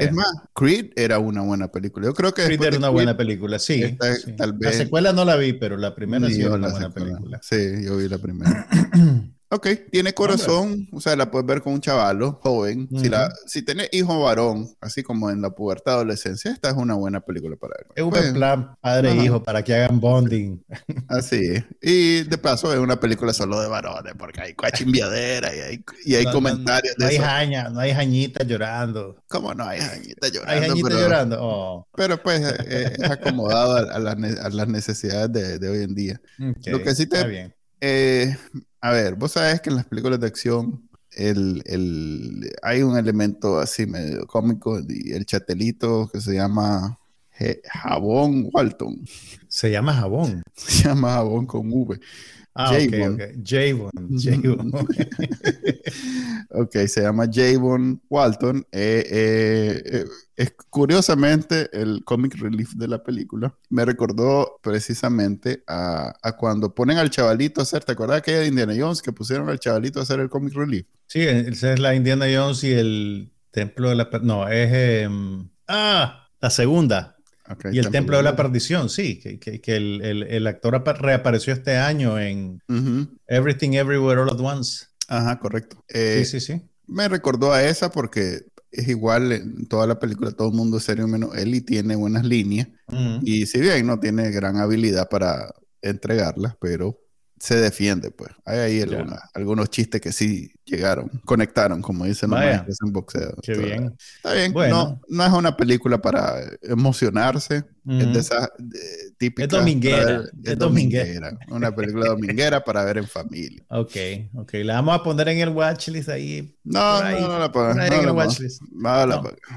Es más, Creed era una buena película. Yo creo que Creed era una buena película, sí, Tal vez... La secuela no la vi, pero la primera sí era una buena película. Sí, yo vi la primera. Ok, tiene corazón, o sea, la puedes ver con un chavalo joven. Si la, si tenés hijo varón, así como en la pubertad adolescencia, esta es una buena película para ver. Es un pues, plan padre e hijo para que hagan bonding. Así es. Y de paso es una película solo de varones, porque hay cuachimbiadera y hay, y hay comentarios no, hay jaña, no hay jañitas llorando. ¿Cómo no hay jañitas llorando? Hay jañitas llorando. Oh. Pero pues eh, es acomodado a, las, necesidades de, hoy en día. Lo que sí te... Eh, a ver, vos sabés que en las películas de acción el, el, hay un elemento así medio cómico el chatelito que se llama Jabón Walton. Se llama Jabón. Se llama Jabón con V. Ah, Javon. Javon. Javon. ok, se llama Javon Walton. Eh, eh, eh, es curiosamente el comic relief de la película. Me recordó precisamente a, cuando ponen al chavalito a hacer, ¿te acuerdas aquella de Indiana Jones que pusieron al chavalito a hacer el comic relief? Sí, esa es la Indiana Jones y el templo de la... No, es... Em, ah, la segunda y el Templo de la Perdición, sí, que, que, el, el, el, actor reapareció este año en Everything Everywhere All at Once. Ajá, correcto. sí, sí, sí. Me recordó a esa porque es igual en toda la película, todo el mundo es serio menos él y tiene buenas líneas. Y si bien no tiene gran habilidad para entregarlas, pero se defiende, pues. Hay ahí algunos chistes que sí llegaron, conectaron, como dicen los maestros en boxeo. Qué bien. Está bien. Bueno. No, no es una película para emocionarse. Es de esas típicas. Es dominguera. Es, dominguera. Una película dominguera para ver en familia. Ok, ok. La vamos a poner en el watchlist ahí. No, no, no la pongas. No, en el watchlist.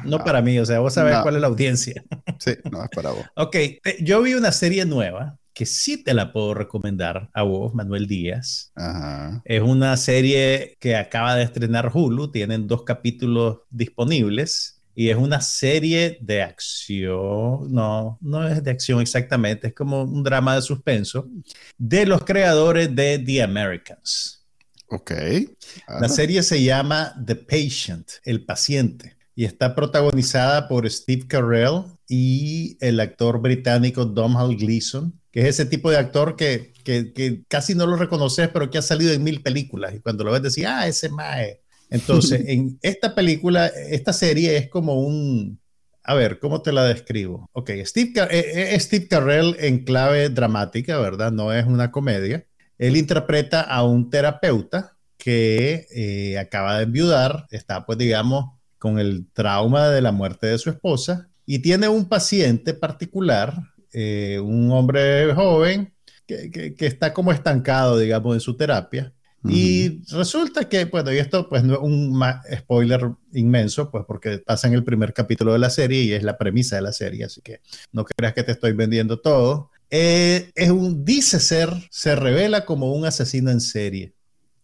No, para mí, o sea, vos sabés cuál es la audiencia. Sí, no es para vos. ok, yo vi una serie nueva que sí te la puedo recomendar a vos, Manuel Díaz. Es una serie que acaba de estrenar Hulu, tienen dos capítulos disponibles y es una serie de acción, no, no es de acción exactamente, es como un drama de suspenso de los creadores de The Americans. Ok. La serie se llama The Patient, el paciente, y está protagonizada por Steve Carell y el actor británico Domhnall Gleeson que es ese tipo de actor que, que, casi no lo reconoces, pero que ha salido en mil películas. Y cuando lo ves, decís, ah, ese mae. Entonces, en esta película, esta serie es como un. A ver, ¿cómo te la describo? Ok, Steve, eh, eh, Steve Carell en clave dramática, ¿verdad? No es una comedia. Él interpreta a un terapeuta que eh, acaba de enviudar, está, pues, digamos, con el trauma de la muerte de su esposa y tiene un paciente particular eh, un hombre joven que, está como estancado, digamos, en su terapia. Y resulta que, bueno, y esto pues no es un spoiler inmenso, pues porque pasa en el primer capítulo de la serie y es la premisa de la serie, así que no creas que te estoy vendiendo todo. Eh, es un, dice ser, se revela como un asesino en serie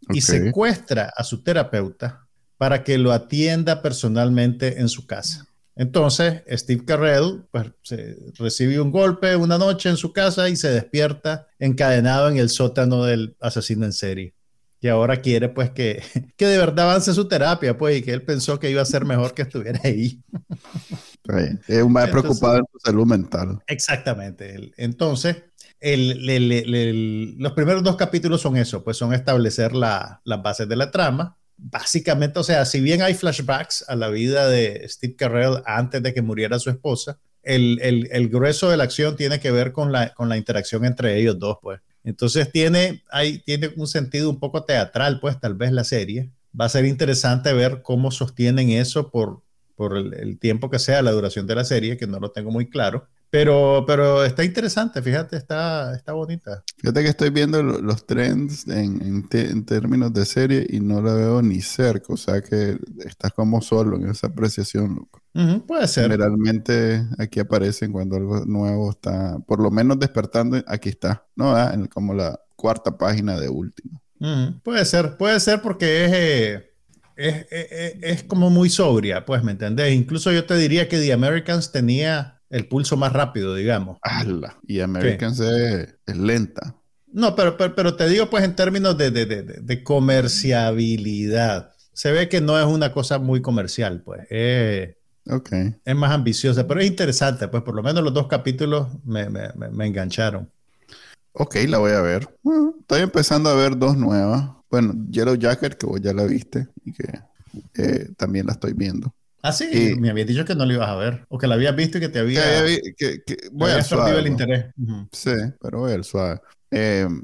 y secuestra a su terapeuta para que lo atienda personalmente en su casa. Entonces, Steve Carell pues, recibe un golpe una noche en su casa y se despierta encadenado en el sótano del asesino en serie. Y ahora quiere pues que, que de verdad avance su terapia, pues, y que él pensó que iba a ser mejor que estuviera ahí. Es un más preocupado en su salud mental. Exactamente. Entonces, los primeros dos capítulos son eso, pues son establecer las bases de la trama básicamente, o sea, si bien hay flashbacks a la vida de Steve Carell antes de que muriera su esposa, el, el, grueso de la acción tiene que ver con la, con la interacción entre ellos dos, pues. Entonces tiene, hay, tiene un sentido un poco teatral, pues, tal vez la serie. Va a ser interesante ver cómo sostienen eso por, por el, tiempo que sea, la duración de la serie, que no lo tengo muy claro. Pero, pero está interesante, fíjate, está, está bonita. Fíjate que estoy viendo los trends en, en, términos de serie y no la veo ni cerca, o sea que estás como solo en esa apreciación, loco. puede ser. Generalmente aquí aparecen cuando algo nuevo está, por lo menos despertando, aquí está, ¿no? En, como la cuarta página de último. Puede ser, puede ser porque es... Eh, es, es, es, como muy sobria, pues, ¿me entendés? Incluso yo te diría que The Americans tenía el pulso más rápido, digamos. Y Americans es, lenta. No, pero, pero, te digo pues en términos de, de, de, comerciabilidad. Se ve que no es una cosa muy comercial, pues. Es, es más ambiciosa, pero es interesante, pues por lo menos los dos capítulos me, me, me engancharon. Ok, la voy a ver. estoy empezando a ver dos nuevas. Bueno, Yellow Jacket, que vos ya la viste y que eh, también la estoy viendo. Ah, sí, me habías dicho que no lo ibas a ver, o que lo habías visto y que te había, que, voy a suave, el interés. Sí, pero voy al suave. Em,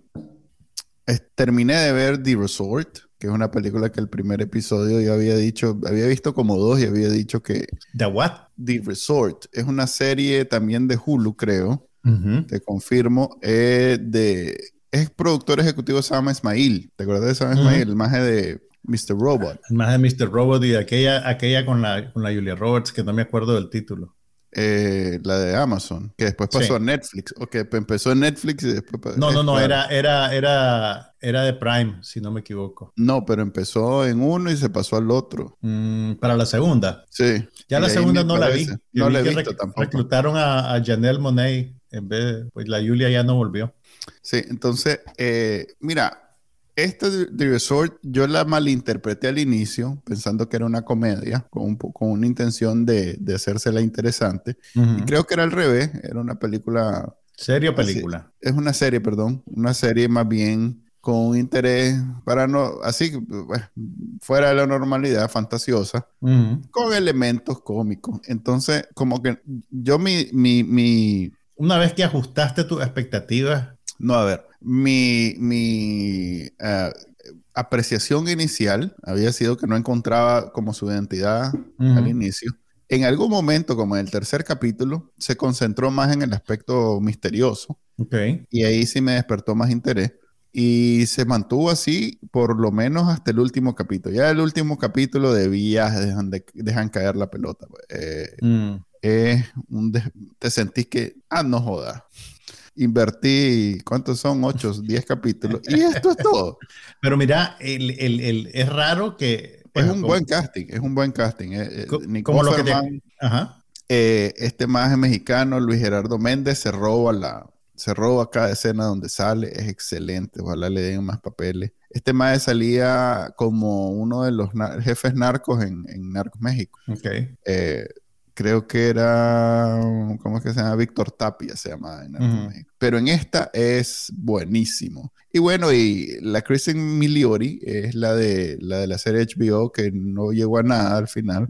terminé de ver The Resort, que es una película que el primer episodio yo había dicho, había visto como dos y había dicho que... ¿The what? The Resort. Es una serie también de Hulu, creo. Te confirmo. de, es productor ejecutivo llama Ismail. ¿Te acuerdas de Sam Ismail? El maje de Mr. Robot. Más de Mr. Robot y aquella, aquella con, la, con la Julia Roberts, que no me acuerdo del título. Eh, la de Amazon, que después pasó a Netflix, o que empezó en Netflix y después... No, no, no, era, era, era, era de Prime, si no me equivoco. No, pero empezó en uno y se pasó al otro. Mm, para la segunda. Sí. Ya la segunda no la vi. no la he visto tampoco. Reclutaron a, a, Janelle Monet en vez pues la Julia ya no volvió. Sí, entonces, eh, mira, esta de Resort yo la malinterpreté al inicio, pensando que era una comedia, con, con una intención de, de hacérsela interesante. Y creo que era al revés, era una película... ¿Serie o película? es una serie, perdón. Una serie más bien con un interés para no, así, fuera de la normalidad fantasiosa, con elementos cómicos. Entonces, como que yo mi, mi, mi... Una vez que ajustaste tus expectativas, No, a ver, mi, mi eh, apreciación inicial había sido que no encontraba como su identidad al inicio. En algún momento, como en el tercer capítulo, se concentró más en el aspecto misterioso. Okay. Y ahí sí me despertó más interés. Y se mantuvo así por lo menos hasta el último capítulo. Ya el último capítulo de vías dejan, dejan caer la pelota. Pues. Eh, mm. un te sentís que, ah, no joda. Invertí, ¿cuántos son? 8, 10 capítulos. Y esto es todo. Pero mira, el, el, el, es raro que... es un buen casting, es un buen casting. Eh, eh como lo que Ajá. Eh, este más mexicano, Luis Gerardo Méndez, se roba la, se roba cada escena donde sale, es excelente, ojalá le den más papeles. Este mae salía como uno de los jefes narcos en, Narcos México. Okay. Eh, creo que era, ¿cómo es que se llama? Víctor Tapia se llama en Narcos México. Pero en esta es buenísimo. Y bueno, y la Kristen Miliori es la de la de la serie HBO que no llegó a nada al final,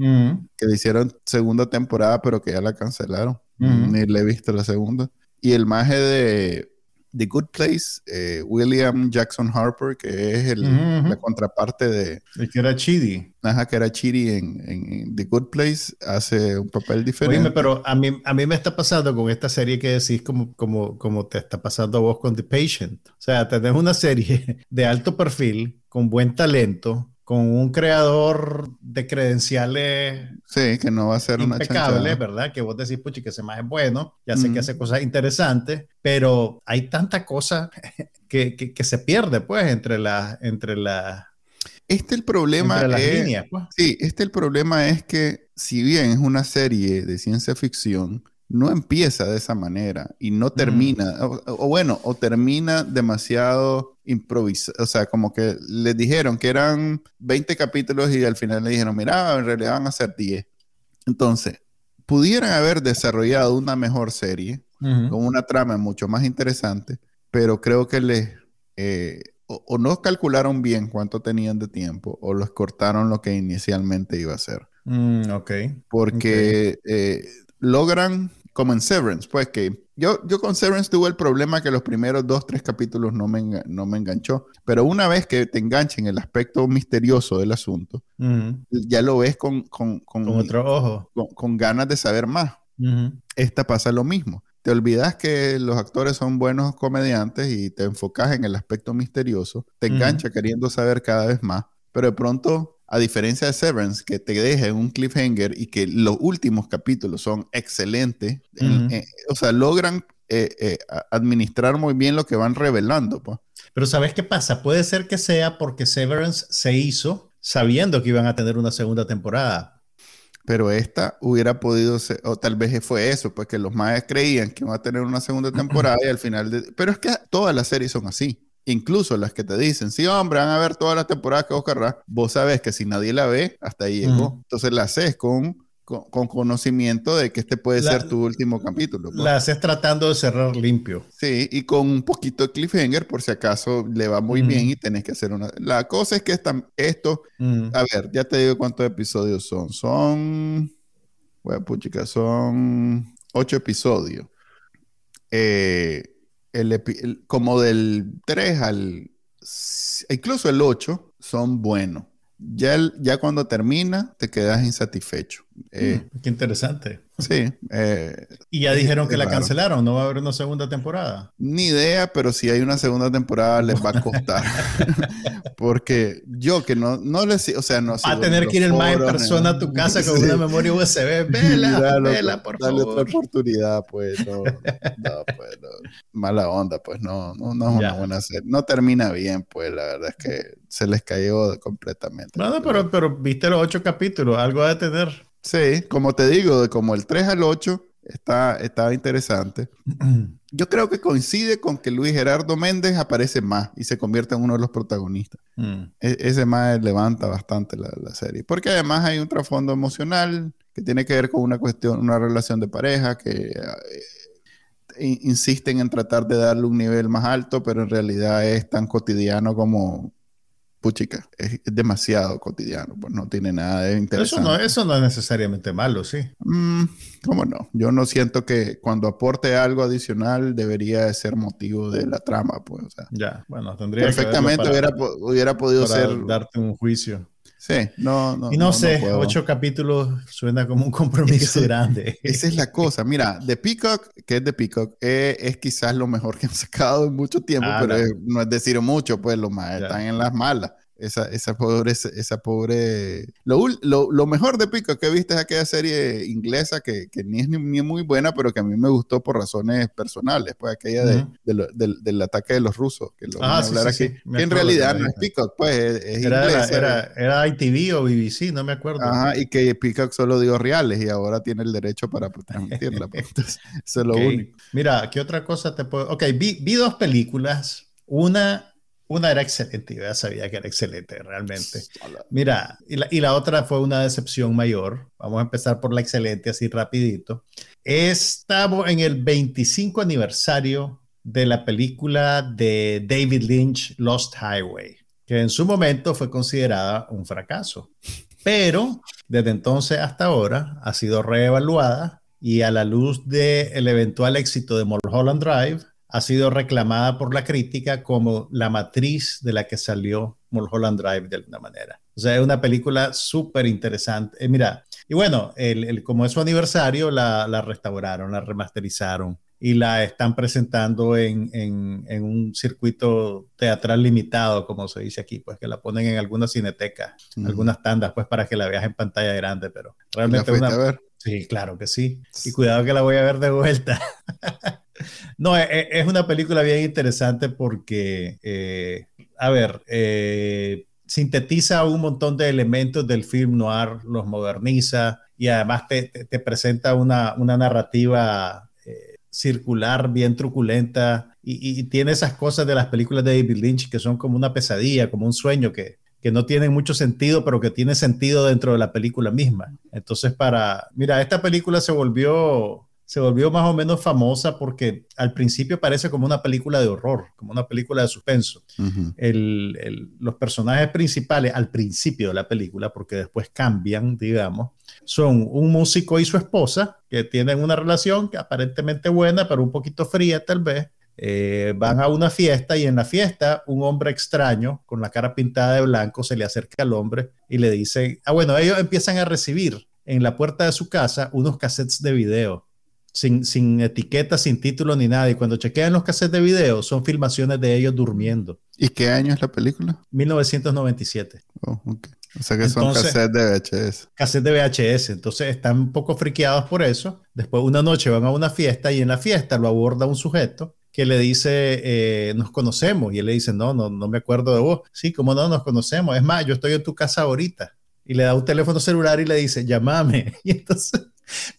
que le hicieron segunda temporada, pero que ya la cancelaron. Ni le he visto la segunda. Y el maje de The Good Place, eh, William Jackson Harper, que es el, la contraparte de... El que era Chidi. Ajá, que era Chidi en, The Good Place, hace un papel diferente. Oye, pero a mí, a mí me está pasando con esta serie que decís como, como, como te está pasando a vos con The Patient. O sea, tenés una serie de alto perfil, con buen talento, con un creador de credenciales. Sí, que no va a ser impecable, ¿verdad? Que vos decís, puchi, que ese más es bueno, ya sé que hace cosas interesantes, pero hay tanta cosa que, que, se pierde, pues, entre las. Entre la, este el problema es, líneas, pues. Sí, este el problema es que, si bien es una serie de ciencia ficción, no empieza de esa manera y no termina, o, bueno, o termina demasiado o sea, como que les dijeron que eran 20 capítulos y al final le dijeron, mira, en realidad van a ser 10. Entonces, pudieran haber desarrollado una mejor serie con una trama mucho más interesante, pero creo que les... Eh, o, no calcularon bien cuánto tenían de tiempo o los cortaron lo que inicialmente iba a ser. Mm, ok. Porque eh, logran como en Severance, pues que yo, yo con Severance tuve el problema que los primeros dos, tres capítulos no me, no me enganchó, pero una vez que te enganchen el aspecto misterioso del asunto, ya lo ves con, con, con, otro ojo, con, ganas de saber más. Esta pasa lo mismo. Te olvidas que los actores son buenos comediantes y te enfocas en el aspecto misterioso, te engancha queriendo saber cada vez más, pero de pronto a diferencia de Severance, que te deja en un cliffhanger y que los últimos capítulos son excelentes, eh, o sea, logran eh, eh, administrar muy bien lo que van revelando. Pues. Pero ¿sabes qué pasa? Puede ser que sea porque Severance se hizo sabiendo que iban a tener una segunda temporada. Pero esta hubiera podido ser, o tal vez fue eso, pues que los más creían que iban a tener una segunda temporada y al final de... Pero es que todas las series son así. Incluso las que te dicen, sí, hombre, van a ver todas las temporadas que vos querrás, vos sabes que si nadie la ve, hasta ahí llegó. Entonces la haces con, con, conocimiento de que este puede ser tu último capítulo. Pues. La haces tratando de cerrar limpio. Sí, y con un poquito de cliffhanger por si acaso le va muy bien y tenés que hacer una... La cosa es que esta, esto, a ver, ya te digo cuántos episodios son. Son, bueno, puchica, son ocho episodios. Eh, el, como del 3 al... Incluso el 8 son buenos. Ya, ya cuando termina, te quedas insatisfecho. Eh, mm, qué interesante. Sí. Eh, y ya dijeron que la cancelaron, no va a haber una segunda temporada. Ni idea, pero si hay una segunda temporada les va a costar. Porque yo que no, no les, o sea, no Va a tener que ir el más en persona a tu casa con una memoria USB. Vela, vela, por dale otra oportunidad, pues. No, no, pues, no. Mala onda, pues, no, no, no es una buena serie. No termina bien, pues, la verdad es que se les cayó completamente. Bueno, pero, pero viste los ocho capítulos, algo de tener. Sí, como te digo, de como el 3 al 8 está, está interesante. Yo creo que coincide con que Luis Gerardo Méndez aparece más y se convierte en uno de los protagonistas. Mm. E, ese más levanta bastante la, serie. Porque además hay un trasfondo emocional que tiene que ver con una cuestión, una relación de pareja que eh, insisten en tratar de darle un nivel más alto, pero en realidad es tan cotidiano como, puchica, es, demasiado cotidiano, pues no tiene nada de interesante. Eso no, eso no es necesariamente malo, sí. Mm, ¿Cómo no? Yo no siento que cuando aporte algo adicional debería ser motivo de la trama, pues. ya, bueno, tendría Perfectamente hubiera, hubiera podido ser... Darte un juicio. Sí, no, no. Y no, sé, ocho capítulos suena como un compromiso grande. Esa es la cosa. Mira, The Peacock, que es The Peacock, eh, es quizás lo mejor que han sacado en mucho tiempo, ah, pero no es decir mucho, pues los más están en las malas. Esa, esa pobre, esa pobre... Lo, lo, lo, mejor de Pico que viste es aquella serie inglesa que, que ni es ni, muy buena, pero que a mí me gustó por razones personales, pues aquella de, del, del, ataque de los rusos, que lo ah, sí, aquí, que en realidad no es Peacock, pues es, era, Era, era, ITV o BBC, no me acuerdo. Ajá, y que Peacock solo dio reales y ahora tiene el derecho para transmitirla. Pues, eso es lo único. Mira, ¿qué otra cosa te puedo...? Ok, vi, vi dos películas. Una una era excelente, yo ya sabía que era excelente realmente. Mira, y la, y la, otra fue una decepción mayor. Vamos a empezar por la excelente, así rapidito. Estamos en el 25 aniversario de la película de David Lynch, Lost Highway, que en su momento fue considerada un fracaso. Pero desde entonces hasta ahora ha sido reevaluada y a la luz del eventual éxito de Mulholland Drive, ha sido reclamada por la crítica como la matriz de la que salió Mulholland Drive de alguna manera. O sea, es una película súper interesante. Eh, mira, y bueno, el, como es su aniversario, la, restauraron, la remasterizaron y la están presentando en, un circuito teatral limitado, como se dice aquí, pues que la ponen en algunas cinetecas, algunas tandas, pues para que la veas en pantalla grande, pero realmente... Una... ver? Sí, claro que sí. Y cuidado que la voy a ver de vuelta. No, e, e, es una película bien interesante porque, eh, a ver, eh, sintetiza un montón de elementos del film noir, los moderniza y además te, presenta una, narrativa eh, circular bien truculenta y, tiene esas cosas de las películas de David Lynch que son como una pesadilla, como un sueño que, que no tienen mucho sentido, pero que tiene sentido dentro de la película misma. Entonces, para, mira, esta película se volvió se volvió más o menos famosa porque al principio parece como una película de horror, como una película de suspenso. los personajes principales al principio de la película, porque después cambian, digamos, son un músico y su esposa, que tienen una relación que aparentemente buena, pero un poquito fría tal vez. Eh, van a una fiesta y en la fiesta un hombre extraño con la cara pintada de blanco se le acerca al hombre y le dice, ah bueno, ellos empiezan a recibir en la puerta de su casa unos cassettes de video sin, sin etiqueta, sin título ni nada. Y cuando chequean los cassettes de video, son filmaciones de ellos durmiendo. ¿Y qué año es la película? 1997. Oh, O sea que son cassettes de VHS. Cassettes de VHS. Entonces están un poco friqueados por eso. Después una noche van a una fiesta y en la fiesta lo aborda un sujeto que le dice, eh, nos conocemos. Y él le dice, no, no, no me acuerdo de vos. Sí, ¿cómo no nos conocemos? Es más, yo estoy en tu casa ahorita. Y le da un teléfono celular y le dice, llámame. Y entonces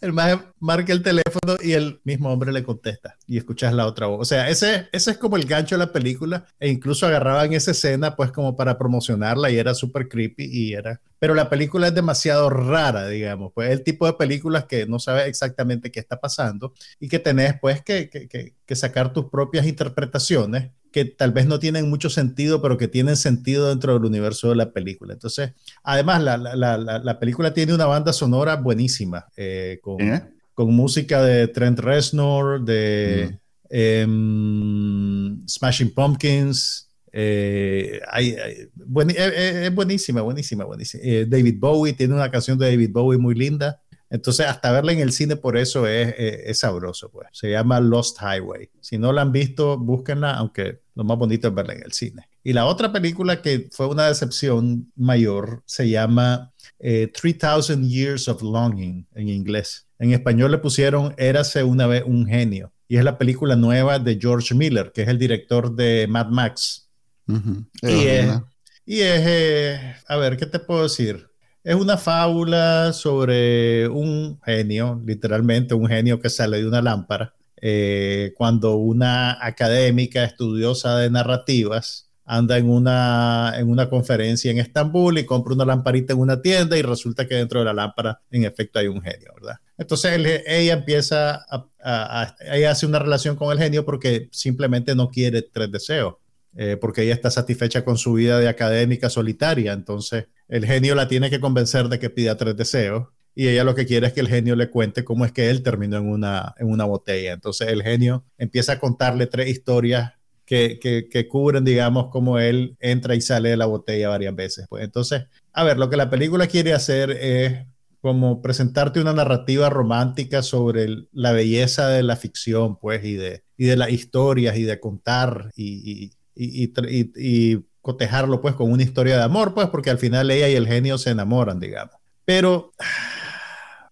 el más marca el teléfono y el mismo hombre le contesta y escuchas la otra voz. O sea, ese, ese es como el gancho de la película e incluso agarraban esa escena pues como para promocionarla y era súper creepy y era... Pero la película es demasiado rara, digamos, pues el tipo de películas que no sabes exactamente qué está pasando y que tenés pues que, que, que sacar tus propias interpretaciones que tal vez no tienen mucho sentido, pero que tienen sentido dentro del universo de la película. Entonces, además, la, la, la, película tiene una banda sonora buenísima, eh, con, ¿Eh? con, música de Trent Reznor, de em, Smashing Pumpkins. Eh, es, buenísima, buenísima, buenísima. David Bowie tiene una canción de David Bowie muy linda. Entonces, hasta verla en el cine por eso es, sabroso, pues. Se llama Lost Highway. Si no la han visto, búsquenla, aunque lo más bonito es verla en el cine. Y la otra película que fue una decepción mayor se llama 3000 eh, Years of Longing en inglés. En español le pusieron Érase una vez un genio. Y es la película nueva de George Miller, que es el director de Mad Max. Y es, y es eh, a ver, ¿qué te puedo decir? Es una fábula sobre un genio, literalmente un genio que sale de una lámpara. Eh, cuando una académica estudiosa de narrativas anda en una, en una conferencia en Estambul y compra una lamparita en una tienda y resulta que dentro de la lámpara en efecto hay un genio, ¿verdad? Entonces ella empieza a, ella hace una relación con el genio porque simplemente no quiere tres deseos eh, porque ella está satisfecha con su vida de académica solitaria, entonces el genio la tiene que convencer de que pida tres deseos y ella lo que quiere es que el genio le cuente cómo es que él terminó en una, en una botella. Entonces el genio empieza a contarle tres historias que, que, cubren, digamos, cómo él entra y sale de la botella varias veces. Pues entonces, a ver, lo que la película quiere hacer es como presentarte una narrativa romántica sobre la belleza de la ficción, pues, y de, y de las historias y de contar y, y, y, cotejarlo, pues, con una historia de amor, pues, porque al final ella y el genio se enamoran, digamos. Pero,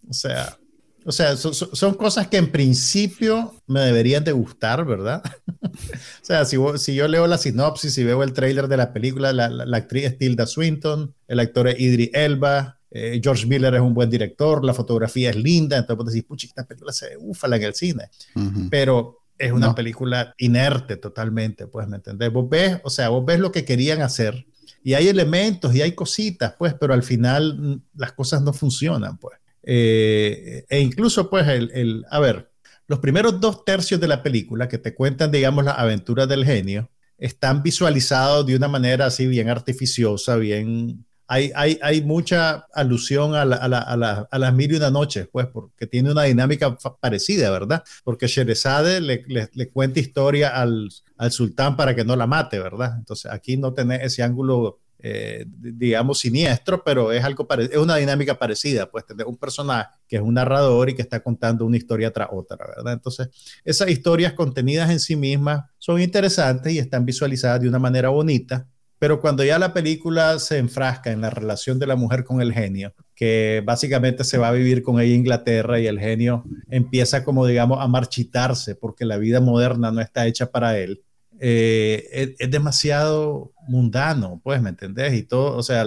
o sea, o sea, son cosas que en principio me deberían de gustar, ¿verdad? o sea, si, si, yo leo la sinopsis y veo el tráiler de la película, la, la, actriz es Tilda Swinton, el actor es Idris Elba, eh, George Miller es un buen director, la fotografía es linda, entonces vos decís, pucha, esta película se ufala en el cine, pero es una película inerte totalmente, pues, ¿me entendés? Vos ves, o sea, vos ves lo que querían hacer y hay elementos y hay cositas, pues, pero al final mm, las cosas no funcionan, pues. Eh, e incluso, pues, el, el, a ver, los primeros dos tercios de la película que te cuentan, digamos, las aventuras del genio, están visualizados de una manera así bien artificiosa, bien hay, mucha alusión a, las mil y una noches, pues, porque tiene una dinámica parecida, ¿verdad? Porque Sherezade le, le, cuenta historia al, sultán para que no la mate, ¿verdad? Entonces aquí no tenés ese ángulo, eh, digamos, siniestro, pero es algo es una dinámica parecida, pues, tener un personaje que es un narrador y que está contando una historia tras otra, ¿verdad? Entonces, esas historias contenidas en sí mismas son interesantes y están visualizadas de una manera bonita pero cuando ya la película se enfrasca en la relación de la mujer con el genio, que básicamente se va a vivir con ella a Inglaterra y el genio empieza como digamos a marchitarse porque la vida moderna no está hecha para él, eh, es, demasiado mundano, pues, ¿me entendés? Y todo, o sea,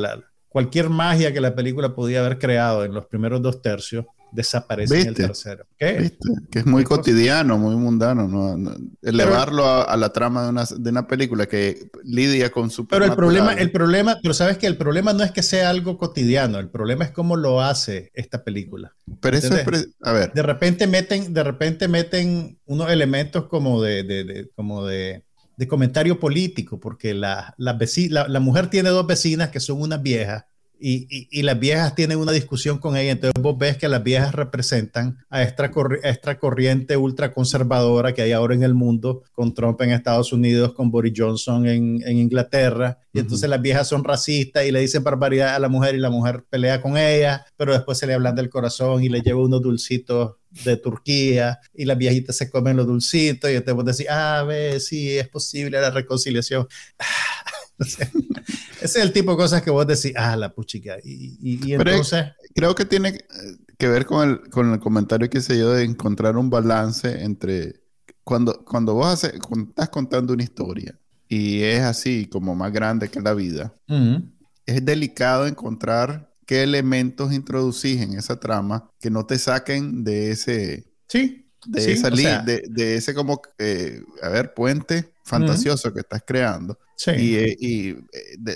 cualquier magia que la película podía haber creado en los primeros dos tercios desaparece en el tercero. Que es muy cotidiano, muy mundano, ¿no? elevarlo a, la trama de una, de una, película que lidia con su... Pero el problema, el problema, pero sabes que el problema no es que sea algo cotidiano, el problema es cómo lo hace esta película. Pero eso es, a ver. De repente meten, de repente meten unos elementos como de, de, de como de, de comentario político, porque la, la, la, la mujer tiene dos vecinas que son unas viejas y, y, las viejas tienen una discusión con ella, entonces vos ves que las viejas representan a esta, esta corriente ultraconservadora que hay ahora en el mundo, con Trump en Estados Unidos, con Boris Johnson en, en Inglaterra, y entonces las viejas son racistas y le dicen barbaridad a la mujer y la mujer pelea con ella, pero después se le hablan del corazón y le lleva unos dulcitos de Turquía y las viejitas se comen los dulcitos y entonces vos decís, ah, ve, sí, es posible la reconciliación. ese es el tipo de cosas que vos decís, ah, la puchica. Y, entonces... creo que tiene que ver con el, con el comentario que hice yo de encontrar un balance entre cuando, cuando vos haces, estás contando una historia y es así como más grande que la vida, es delicado encontrar qué elementos introducís en esa trama que no te saquen de ese... Sí. De, esa de, de, ese como, eh, a ver, puente fantasioso que estás creando. Y, eh, y eh,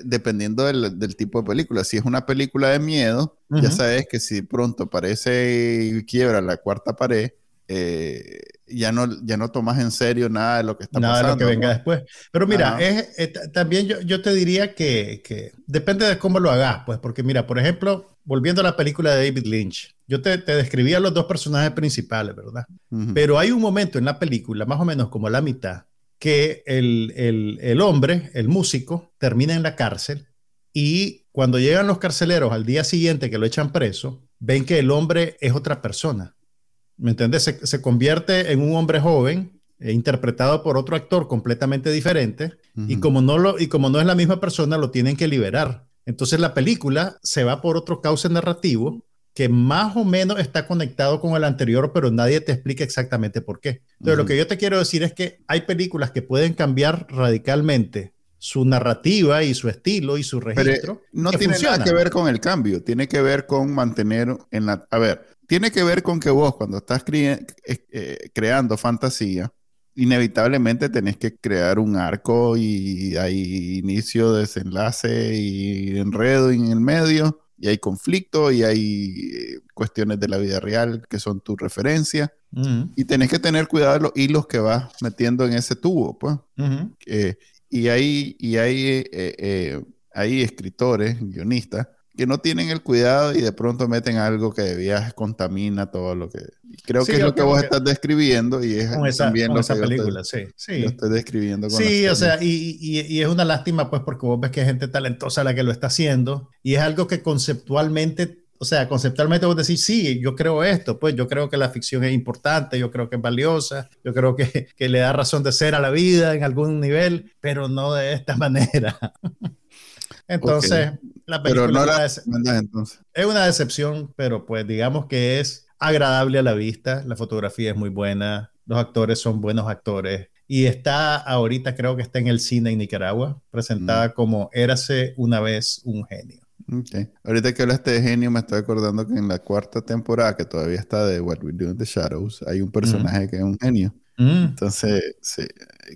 dependiendo del, del, tipo de película, si es una película de miedo, ya sabes que si pronto aparece y quiebra la cuarta pared, eh, ya, no, ya no tomas en serio nada de lo que está pasando. Nada de lo que venga después. Pero mira, es, también yo, yo, te diría que, que, depende de cómo lo hagas, pues, porque mira, por ejemplo, volviendo a la película de David Lynch, yo te, te describía los dos personajes principales, ¿verdad? Pero hay un momento en la película, más o menos como la mitad, que el, hombre, el músico, termina en la cárcel y cuando llegan los carceleros al día siguiente que lo echan preso, ven que el hombre es otra persona. ¿Me entiendes? Se, convierte en un hombre joven, eh, interpretado por otro actor completamente diferente, y, como no lo, y como no es la misma persona, lo tienen que liberar. Entonces la película se va por otro cauce narrativo que más o menos está conectado con el anterior, pero nadie te explica exactamente por qué. Entonces, lo que yo te quiero decir es que hay películas que pueden cambiar radicalmente su narrativa y su estilo y su registro. no tiene nada que ver con el cambio, tiene que ver con mantener en la... A ver, tiene que ver con que vos cuando estás eh, creando fantasía, inevitablemente tenés que crear un arco y hay inicio, desenlace y enredo en el medio y hay conflicto y hay eh, cuestiones de la vida real que son tu referencia. Y tenés que tener cuidado de los hilos que vas metiendo en ese tubo, pues. Y hay, y hay, eh, eh, hay escritores, guionistas, que no tienen el cuidado y de pronto meten algo que de viaje contamina todo lo que... Creo que es lo que vos estás describiendo y es también lo esa que película, sí, sí. Yo estoy describiendo con Sí, o sea, y, y, y, es una lástima pues porque vos ves que hay gente talentosa la que lo está haciendo y es algo que conceptualmente o sea, conceptualmente vos decís, sí, yo creo esto, pues yo creo que la ficción es importante, yo creo que es valiosa, yo creo que, que le da razón de ser a la vida en algún nivel, pero no de esta manera. Entonces, la película es, entonces. es una decepción, pero pues digamos que es agradable a la vista, la fotografía es muy buena, los actores son buenos actores, y está ahorita creo que está en el cine en Nicaragua, presentada mm. como Érase una vez un genio. Okay. Ahorita que hablaste de genio, me estoy acordando que en la cuarta temporada, que todavía está de What We Do in the Shadows, hay un personaje que es un genio. Mm. Entonces, sí,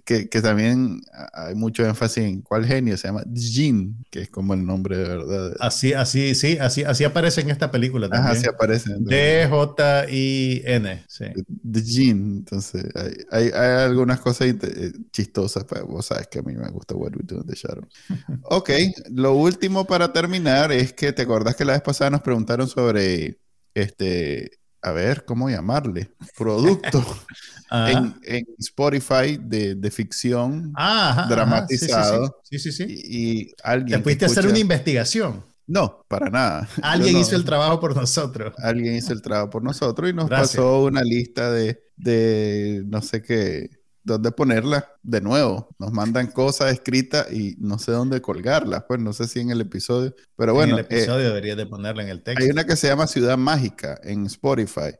que, que, también hay mucho énfasis en cuál genio se llama Jin, que es como el nombre de verdad. Así, así, sí, así, así aparece en esta película también. Ajá, así aparece. D-J-I-N, sí. The Jin, entonces hay, hay, hay, algunas cosas eh, chistosas, pero vos sabes que a mí me gusta What We Do in the Shadows. ok, lo último para terminar es que te acordás que la vez pasada nos preguntaron sobre este a ver, ¿cómo llamarle? Producto en, en, Spotify de, de ficción dramatizado. Sí, sí, sí. Y, alguien. ¿Te fuiste a hacer una investigación? No, para nada. Alguien hizo el trabajo por nosotros. Alguien hizo el trabajo por nosotros y nos pasó una lista de, de no sé qué dónde ponerla de nuevo. Nos mandan cosas escritas y no sé dónde colgarlas. Pues no sé si en el episodio, pero bueno. En el episodio eh, deberías de ponerla en el texto. Hay una que se llama Ciudad Mágica en Spotify,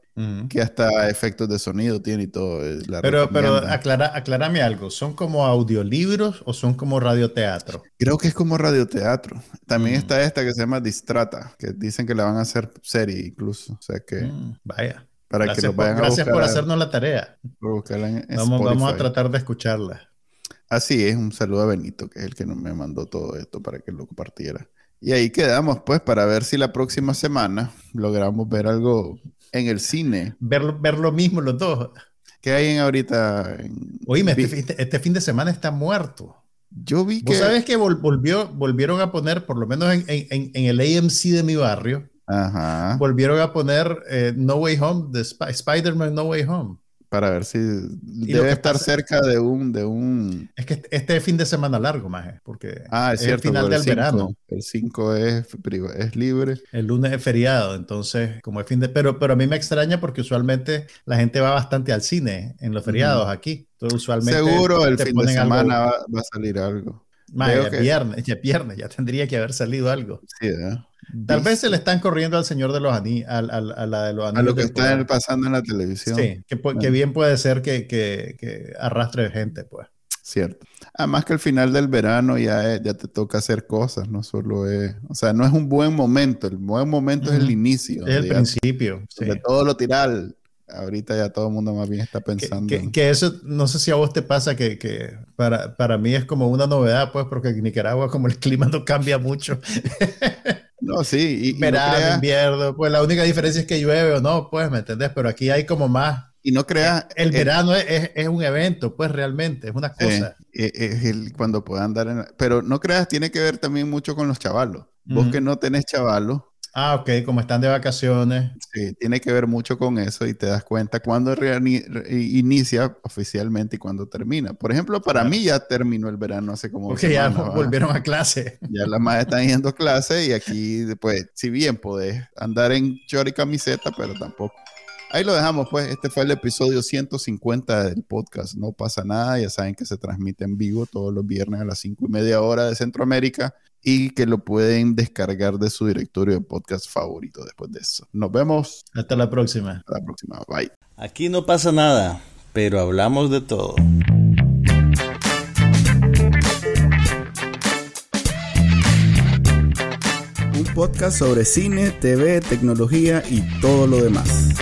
que hasta efectos de sonido tiene y todo. Eh, pero pero aclara, aclárame algo. ¿Son como audiolibros o son como radioteatro? Creo que es como radioteatro. También está esta que se llama Distrata, que dicen que la van a hacer serie incluso. O sea que. Mm, vaya. Para gracias que lo vayan por, Gracias por hacernos la tarea. En vamos, vamos a tratar de escucharla. Así es, un saludo a Benito, que es el que me mandó todo esto para que lo compartiera. Y ahí quedamos, pues, para ver si la próxima semana logramos ver algo en el cine. Ver, ver lo mismo los dos. ¿Qué hay en ahorita? Oíme, este, este, fin de semana está muerto. Yo vi que... ¿Vos sabes que volvió, volvieron a poner, por lo menos en, en, en el AMC de mi barrio, volvieron a poner eh, No Way Home, de Spider-Man No Way Home. Para ver si debe estar cerca de un, de un... Es que este fin de semana largo, más porque ah, es, el final del verano. El 5 es, es libre. El lunes es feriado, entonces como es fin de... Pero, pero a mí me extraña porque usualmente la gente va bastante al cine en los feriados aquí. Entonces usualmente... Seguro el fin de semana va, a salir algo. Más, ya, viernes, ya viernes, ya tendría que haber salido algo. Sí, ¿eh? Tal vez se le están corriendo al Señor de los Anillos, a, la de los Anillos. A lo que está pasando en la televisión. Sí, que, bien puede ser que, que, arrastre gente, pues. Cierto. Además que al final del verano ya, ya te toca hacer cosas, no solo es, o sea, no es un buen momento, el buen momento es el inicio. Es el principio. De todo lo tirar. Ahorita ya todo el mundo más bien está pensando. Que, eso, no sé si a vos te pasa que, que para, para, mí es como una novedad, pues, porque en Nicaragua como el clima no cambia mucho. No, sí. Y, Verano, invierno, pues la única diferencia es que llueve o no, pues, ¿me entendés? Pero aquí hay como más. Y no creas. El, verano es, es, un evento, pues realmente, es una cosa. Eh, es el, cuando puedan dar. En, pero no creas, tiene que ver también mucho con los chavalos. Vos que no tenés chavalos, Ah, ok, como están de vacaciones. Sí, tiene que ver mucho con eso y te das cuenta cuándo inicia oficialmente y cuándo termina. Por ejemplo, para mí ya terminó el verano hace como... Porque ya volvieron a clase. Ya las más están yendo a clase y aquí, pues, si bien podés andar en short y camiseta, pero tampoco. Ahí lo dejamos, pues. Este fue el episodio 150 del podcast. No pasa nada. Ya saben que se transmite en vivo todos los viernes a las 5 y media hora de Centroamérica y que lo pueden descargar de su directorio de podcast favorito después de eso. Nos vemos. Hasta la próxima. Hasta la próxima. Bye. Aquí no pasa nada, pero hablamos de todo. Un podcast sobre cine, TV, tecnología y todo lo demás.